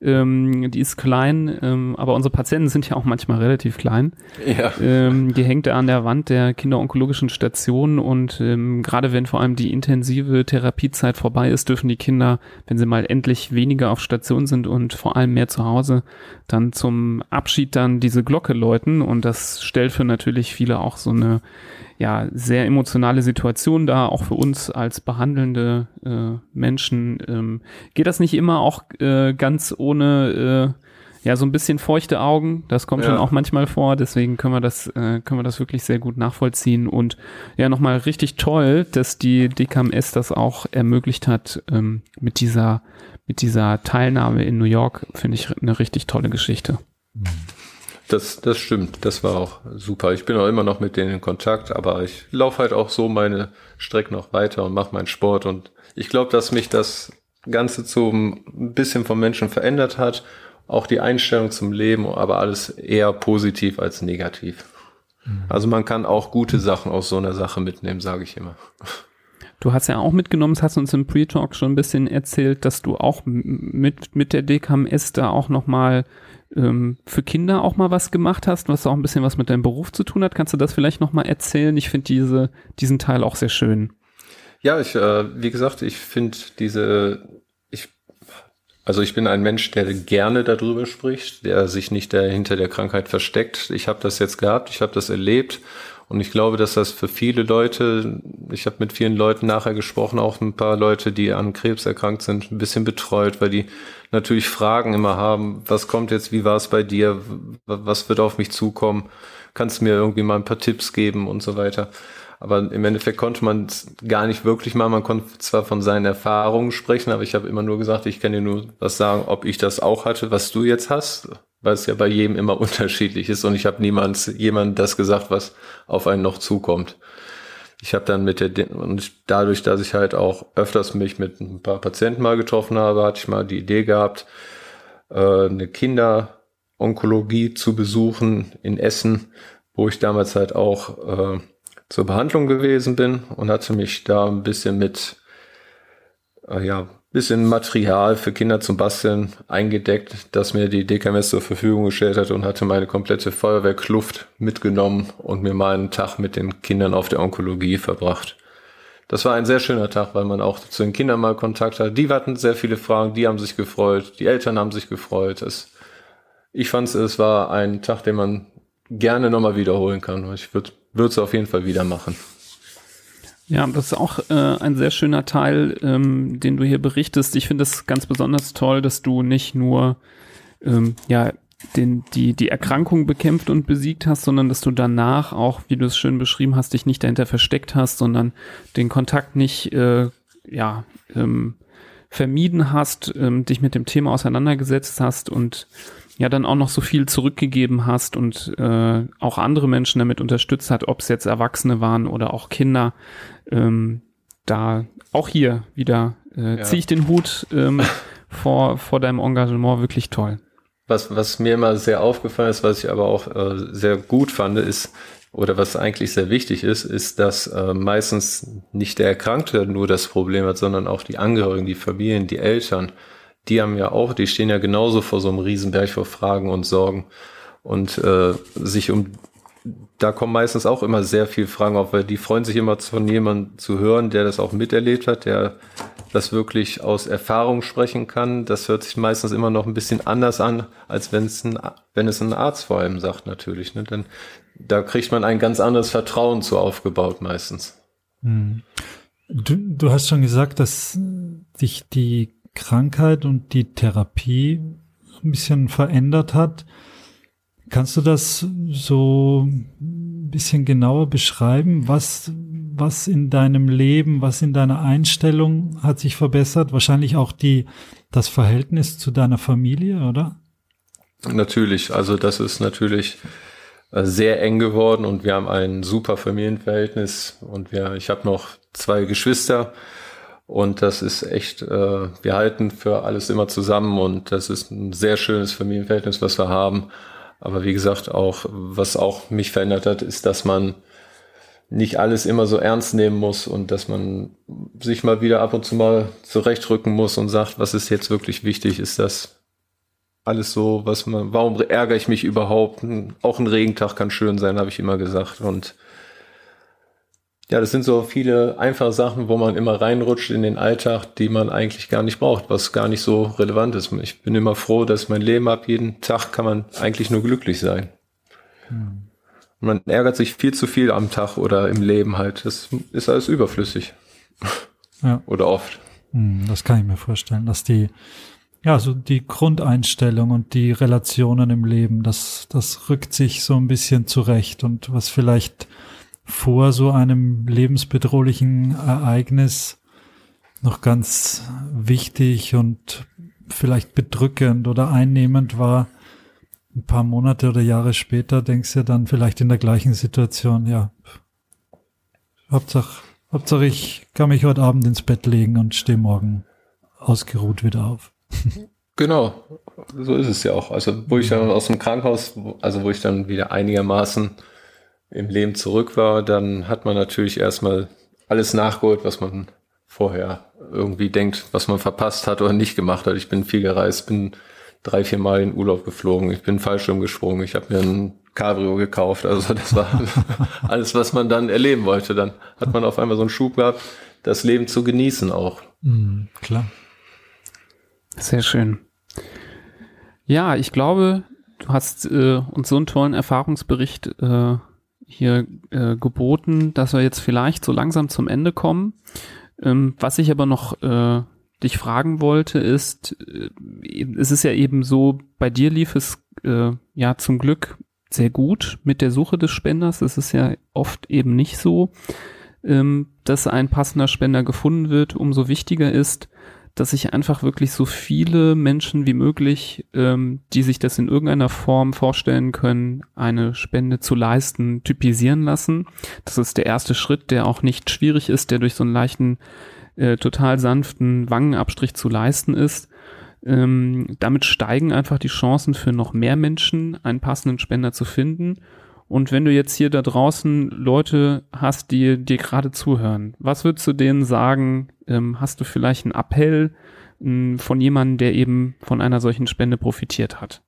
ähm, die ist klein, ähm, aber unsere Patienten sind ja auch manchmal relativ klein. Ja. Ähm, die hängt an der Wand der kinderonkologischen Station und ähm, gerade wenn vor allem die intensive Therapiezeit vorbei ist, dürfen die Kinder, wenn sie mal endlich weniger auf Station sind und vor allem mehr zu Hause, dann zum Abschied dann diese Glocke läuten und das stellt für natürlich viele auch so eine ja, sehr emotionale Situation da, auch für uns als behandelnde äh, Menschen. Ähm, geht das nicht immer auch äh, ganz ohne äh, ja so ein bisschen feuchte Augen? Das kommt ja. schon auch manchmal vor. Deswegen können wir das äh, können wir das wirklich sehr gut nachvollziehen und ja nochmal richtig toll, dass die DKMS das auch ermöglicht hat ähm, mit dieser mit dieser Teilnahme in New York. Finde ich eine richtig tolle Geschichte. Mhm. Das, das stimmt, das war auch super. Ich bin auch immer noch mit denen in Kontakt, aber ich laufe halt auch so meine Strecke noch weiter und mache meinen Sport. Und ich glaube, dass mich das Ganze zum ein bisschen vom Menschen verändert hat. Auch die Einstellung zum Leben, aber alles eher positiv als negativ. Mhm. Also man kann auch gute Sachen aus so einer Sache mitnehmen, sage ich immer. Du hast ja auch mitgenommen, das hast uns im Pre-Talk schon ein bisschen erzählt, dass du auch mit, mit der DKMS da auch nochmal ähm, für Kinder auch mal was gemacht hast, was auch ein bisschen was mit deinem Beruf zu tun hat. Kannst du das vielleicht nochmal erzählen? Ich finde diese, diesen Teil auch sehr schön. Ja, ich, äh, wie gesagt, ich finde diese, ich, also ich bin ein Mensch, der gerne darüber spricht, der sich nicht der, hinter der Krankheit versteckt. Ich habe das jetzt gehabt, ich habe das erlebt und ich glaube, dass das für viele Leute, ich habe mit vielen Leuten nachher gesprochen, auch ein paar Leute, die an Krebs erkrankt sind, ein bisschen betreut, weil die natürlich Fragen immer haben, was kommt jetzt, wie war es bei dir, was wird auf mich zukommen, kannst du mir irgendwie mal ein paar Tipps geben und so weiter. Aber im Endeffekt konnte man es gar nicht wirklich mal. Man konnte zwar von seinen Erfahrungen sprechen, aber ich habe immer nur gesagt, ich kann dir nur was sagen, ob ich das auch hatte, was du jetzt hast, es ja bei jedem immer unterschiedlich ist. Und ich habe niemals jemandem das gesagt, was auf einen noch zukommt ich habe dann mit der, und dadurch, dass ich halt auch öfters mich mit ein paar Patienten mal getroffen habe, hatte ich mal die Idee gehabt, äh, eine Kinderonkologie zu besuchen in Essen, wo ich damals halt auch äh, zur Behandlung gewesen bin und hatte mich da ein bisschen mit, äh, ja, bisschen Material für Kinder zum Basteln eingedeckt, das mir die DKMS zur Verfügung gestellt hat und hatte meine komplette Feuerwehrkluft mitgenommen und mir mal einen Tag mit den Kindern auf der Onkologie verbracht. Das war ein sehr schöner Tag, weil man auch zu den Kindern mal Kontakt hat. Die hatten sehr viele Fragen, die haben sich gefreut, die Eltern haben sich gefreut. Es, ich fand es, es war ein Tag, den man gerne nochmal wiederholen kann. Ich würde es auf jeden Fall wieder machen. Ja, das ist auch äh, ein sehr schöner Teil, ähm, den du hier berichtest. Ich finde es ganz besonders toll, dass du nicht nur ähm, ja den, die, die Erkrankung bekämpft und besiegt hast, sondern dass du danach auch, wie du es schön beschrieben hast, dich nicht dahinter versteckt hast, sondern den Kontakt nicht äh, ja, ähm, vermieden hast, ähm, dich mit dem Thema auseinandergesetzt hast und ja dann auch noch so viel zurückgegeben hast und äh, auch andere Menschen damit unterstützt hat, ob es jetzt Erwachsene waren oder auch Kinder. Ähm, da auch hier wieder äh, ja. ziehe ich den Hut ähm, vor, vor deinem Engagement wirklich toll. Was, was mir immer sehr aufgefallen ist, was ich aber auch äh, sehr gut fand, ist, oder was eigentlich sehr wichtig ist, ist, dass äh, meistens nicht der Erkrankte nur das Problem hat, sondern auch die Angehörigen, die Familien, die Eltern die haben ja auch, die stehen ja genauso vor so einem Riesenberg vor Fragen und Sorgen. Und äh, sich um, da kommen meistens auch immer sehr viele Fragen auf, weil die freuen sich immer von jemandem zu hören, der das auch miterlebt hat, der das wirklich aus Erfahrung sprechen kann. Das hört sich meistens immer noch ein bisschen anders an, als wenn es ein, wenn es ein Arzt vor allem sagt, natürlich. Ne? Denn da kriegt man ein ganz anderes Vertrauen zu aufgebaut meistens. Hm. Du, du hast schon gesagt, dass dich die Krankheit und die Therapie ein bisschen verändert hat. Kannst du das so ein bisschen genauer beschreiben? Was, was in deinem Leben, was in deiner Einstellung hat sich verbessert? Wahrscheinlich auch die, das Verhältnis zu deiner Familie, oder? Natürlich. Also das ist natürlich äh, sehr eng geworden und wir haben ein super Familienverhältnis und wir, ich habe noch zwei Geschwister und das ist echt, äh, wir halten für alles immer zusammen und das ist ein sehr schönes Familienverhältnis, was wir haben. Aber wie gesagt, auch, was auch mich verändert hat, ist, dass man nicht alles immer so ernst nehmen muss und dass man sich mal wieder ab und zu mal zurechtrücken muss und sagt, was ist jetzt wirklich wichtig? Ist das alles so, was man, warum ärgere ich mich überhaupt? Auch ein Regentag kann schön sein, habe ich immer gesagt. Und ja, das sind so viele einfache Sachen, wo man immer reinrutscht in den Alltag, die man eigentlich gar nicht braucht, was gar nicht so relevant ist. Ich bin immer froh, dass mein Leben habe. Jeden Tag kann man eigentlich nur glücklich sein. Hm. Man ärgert sich viel zu viel am Tag oder im Leben halt. Das ist alles überflüssig. Ja. Oder oft. Hm, das kann ich mir vorstellen, dass die, ja, so die Grundeinstellung und die Relationen im Leben, das, das rückt sich so ein bisschen zurecht und was vielleicht vor so einem lebensbedrohlichen Ereignis noch ganz wichtig und vielleicht bedrückend oder einnehmend war, ein paar Monate oder Jahre später denkst du dann vielleicht in der gleichen Situation, ja, Hauptsache, Hauptsache ich kann mich heute Abend ins Bett legen und stehe morgen ausgeruht wieder auf. Genau, so ist es ja auch. Also wo ich dann aus dem Krankenhaus, also wo ich dann wieder einigermaßen im Leben zurück war, dann hat man natürlich erstmal alles nachgeholt, was man vorher irgendwie denkt, was man verpasst hat oder nicht gemacht hat. Ich bin viel gereist, bin drei, vier Mal in Urlaub geflogen, ich bin Fallschirm gesprungen, ich habe mir ein Cabrio gekauft. Also das war alles, was man dann erleben wollte. Dann hat man auf einmal so einen Schub gehabt, das Leben zu genießen auch. Mhm, klar. Sehr schön. Ja, ich glaube, du hast äh, uns so einen tollen Erfahrungsbericht äh, hier äh, geboten, dass wir jetzt vielleicht so langsam zum Ende kommen. Ähm, was ich aber noch äh, dich fragen wollte, ist, äh, es ist ja eben so, bei dir lief es äh, ja zum Glück sehr gut mit der Suche des Spenders. Es ist ja oft eben nicht so, ähm, dass ein passender Spender gefunden wird. Umso wichtiger ist, dass sich einfach wirklich so viele Menschen wie möglich, ähm, die sich das in irgendeiner Form vorstellen können, eine Spende zu leisten, typisieren lassen. Das ist der erste Schritt, der auch nicht schwierig ist, der durch so einen leichten, äh, total sanften Wangenabstrich zu leisten ist. Ähm, damit steigen einfach die Chancen für noch mehr Menschen, einen passenden Spender zu finden. Und wenn du jetzt hier da draußen Leute hast, die dir gerade zuhören, was würdest du denen sagen? Ähm, hast du vielleicht einen Appell äh, von jemandem, der eben von einer solchen Spende profitiert hat?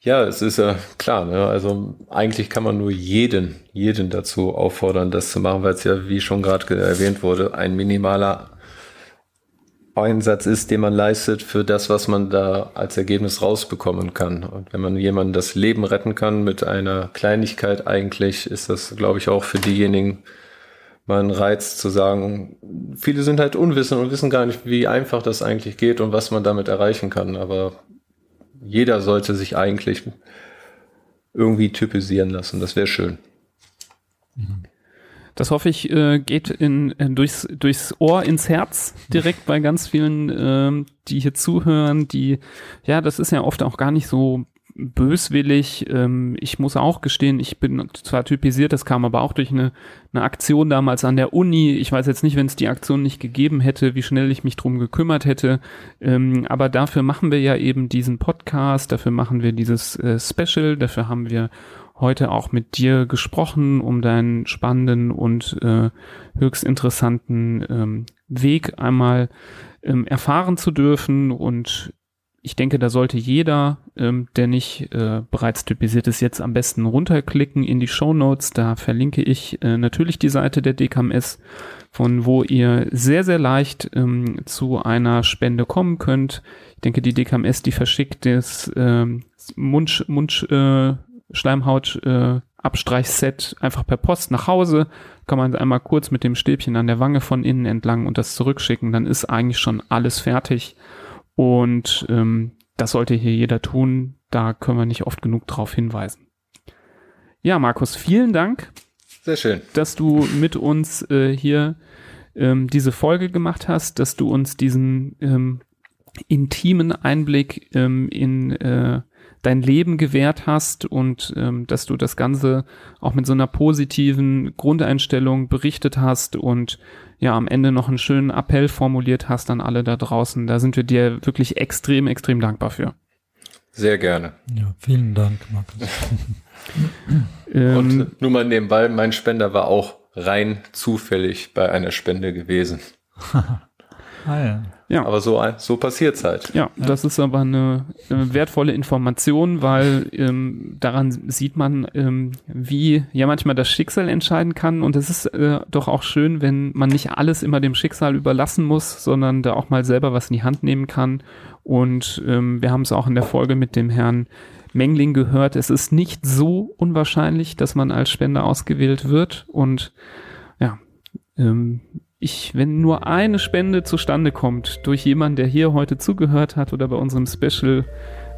Ja, es ist ja klar. Ne? Also eigentlich kann man nur jeden, jeden dazu auffordern, das zu machen, weil es ja, wie schon gerade erwähnt wurde, ein minimaler Einsatz ist, den man leistet für das, was man da als Ergebnis rausbekommen kann. Und wenn man jemandem das Leben retten kann mit einer Kleinigkeit, eigentlich ist das, glaube ich, auch für diejenigen mal ein Reiz zu sagen, viele sind halt unwissend und wissen gar nicht, wie einfach das eigentlich geht und was man damit erreichen kann. Aber jeder sollte sich eigentlich irgendwie typisieren lassen. Das wäre schön. Das hoffe ich, äh, geht in, äh, durchs, durchs Ohr ins Herz direkt bei ganz vielen, äh, die hier zuhören, die, ja, das ist ja oft auch gar nicht so böswillig. Ähm, ich muss auch gestehen, ich bin zwar typisiert, das kam aber auch durch eine, eine Aktion damals an der Uni. Ich weiß jetzt nicht, wenn es die Aktion nicht gegeben hätte, wie schnell ich mich drum gekümmert hätte. Ähm, aber dafür machen wir ja eben diesen Podcast, dafür machen wir dieses äh, Special, dafür haben wir heute auch mit dir gesprochen, um deinen spannenden und äh, höchst interessanten ähm, Weg einmal ähm, erfahren zu dürfen und ich denke, da sollte jeder, ähm, der nicht äh, bereits typisiert ist, jetzt am besten runterklicken in die Show Notes. Da verlinke ich äh, natürlich die Seite der DKMS, von wo ihr sehr, sehr leicht ähm, zu einer Spende kommen könnt. Ich denke, die DKMS, die verschickt das ähm, Mund, Mund äh, Schleimhaut äh, Abstreichset einfach per Post nach Hause. Kann man einmal kurz mit dem Stäbchen an der Wange von innen entlang und das zurückschicken. Dann ist eigentlich schon alles fertig. Und ähm, das sollte hier jeder tun. Da können wir nicht oft genug darauf hinweisen. Ja, Markus, vielen Dank. Sehr schön. Dass du mit uns äh, hier ähm, diese Folge gemacht hast, dass du uns diesen ähm, intimen Einblick ähm, in äh, dein Leben gewährt hast und ähm, dass du das Ganze auch mit so einer positiven Grundeinstellung berichtet hast und ja am Ende noch einen schönen Appell formuliert hast an alle da draußen. Da sind wir dir wirklich extrem, extrem dankbar für. Sehr gerne. Ja, vielen Dank, Markus. ähm, und nur mal nebenbei, mein Spender war auch rein zufällig bei einer Spende gewesen. ah ja. Ja. Aber so, so passiert es halt. Ja, ja, das ist aber eine, eine wertvolle Information, weil ähm, daran sieht man, ähm, wie ja manchmal das Schicksal entscheiden kann. Und es ist äh, doch auch schön, wenn man nicht alles immer dem Schicksal überlassen muss, sondern da auch mal selber was in die Hand nehmen kann. Und ähm, wir haben es auch in der Folge mit dem Herrn Mengling gehört. Es ist nicht so unwahrscheinlich, dass man als Spender ausgewählt wird. Und ja, ähm, ich, wenn nur eine Spende zustande kommt durch jemanden, der hier heute zugehört hat oder bei unserem Special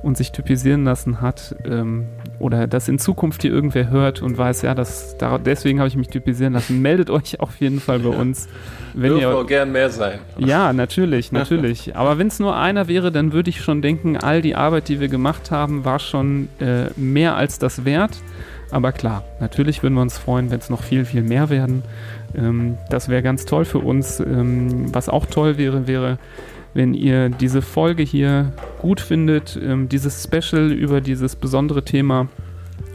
und sich typisieren lassen hat ähm, oder das in Zukunft hier irgendwer hört und weiß, ja, das, da, deswegen habe ich mich typisieren lassen, meldet euch auf jeden Fall bei uns. Wenn Dürfen ihr auch gern mehr sein. Ja, natürlich, natürlich. Aber wenn es nur einer wäre, dann würde ich schon denken, all die Arbeit, die wir gemacht haben, war schon äh, mehr als das wert. Aber klar, natürlich würden wir uns freuen, wenn es noch viel, viel mehr werden. Ähm, das wäre ganz toll für uns. Ähm, was auch toll wäre, wäre, wenn ihr diese Folge hier gut findet, ähm, dieses Special über dieses besondere Thema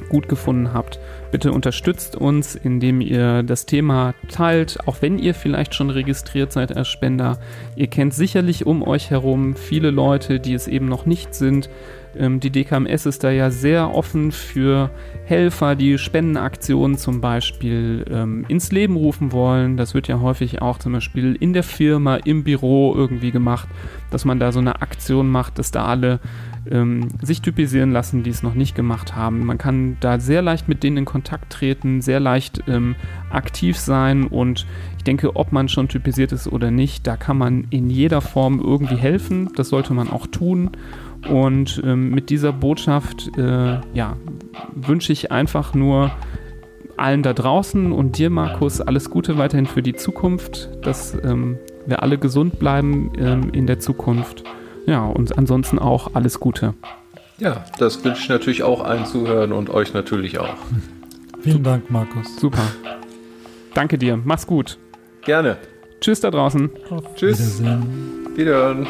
gut gefunden habt. Bitte unterstützt uns, indem ihr das Thema teilt, auch wenn ihr vielleicht schon registriert seid als Spender. Ihr kennt sicherlich um euch herum viele Leute, die es eben noch nicht sind. Ähm, die DKMS ist da ja sehr offen für Helfer, die Spendenaktionen zum Beispiel ähm, ins Leben rufen wollen. Das wird ja häufig auch zum Beispiel in der Firma, im Büro irgendwie gemacht, dass man da so eine Aktion macht, dass da alle ähm, sich typisieren lassen, die es noch nicht gemacht haben. Man kann da sehr leicht mit denen in Kontakt treten, sehr leicht ähm, aktiv sein und ich denke, ob man schon typisiert ist oder nicht, da kann man in jeder Form irgendwie helfen. Das sollte man auch tun. Und ähm, mit dieser Botschaft äh, ja, wünsche ich einfach nur allen da draußen und dir, Markus, alles Gute weiterhin für die Zukunft, dass ähm, wir alle gesund bleiben ähm, in der Zukunft. Ja, und ansonsten auch alles Gute. Ja, das wünsche ich natürlich auch allen Zuhören und euch natürlich auch. Vielen Dank, Markus. Super. Danke dir. Mach's gut. Gerne. Tschüss da draußen. Auf Tschüss. Wiedersehen. Wiederhören.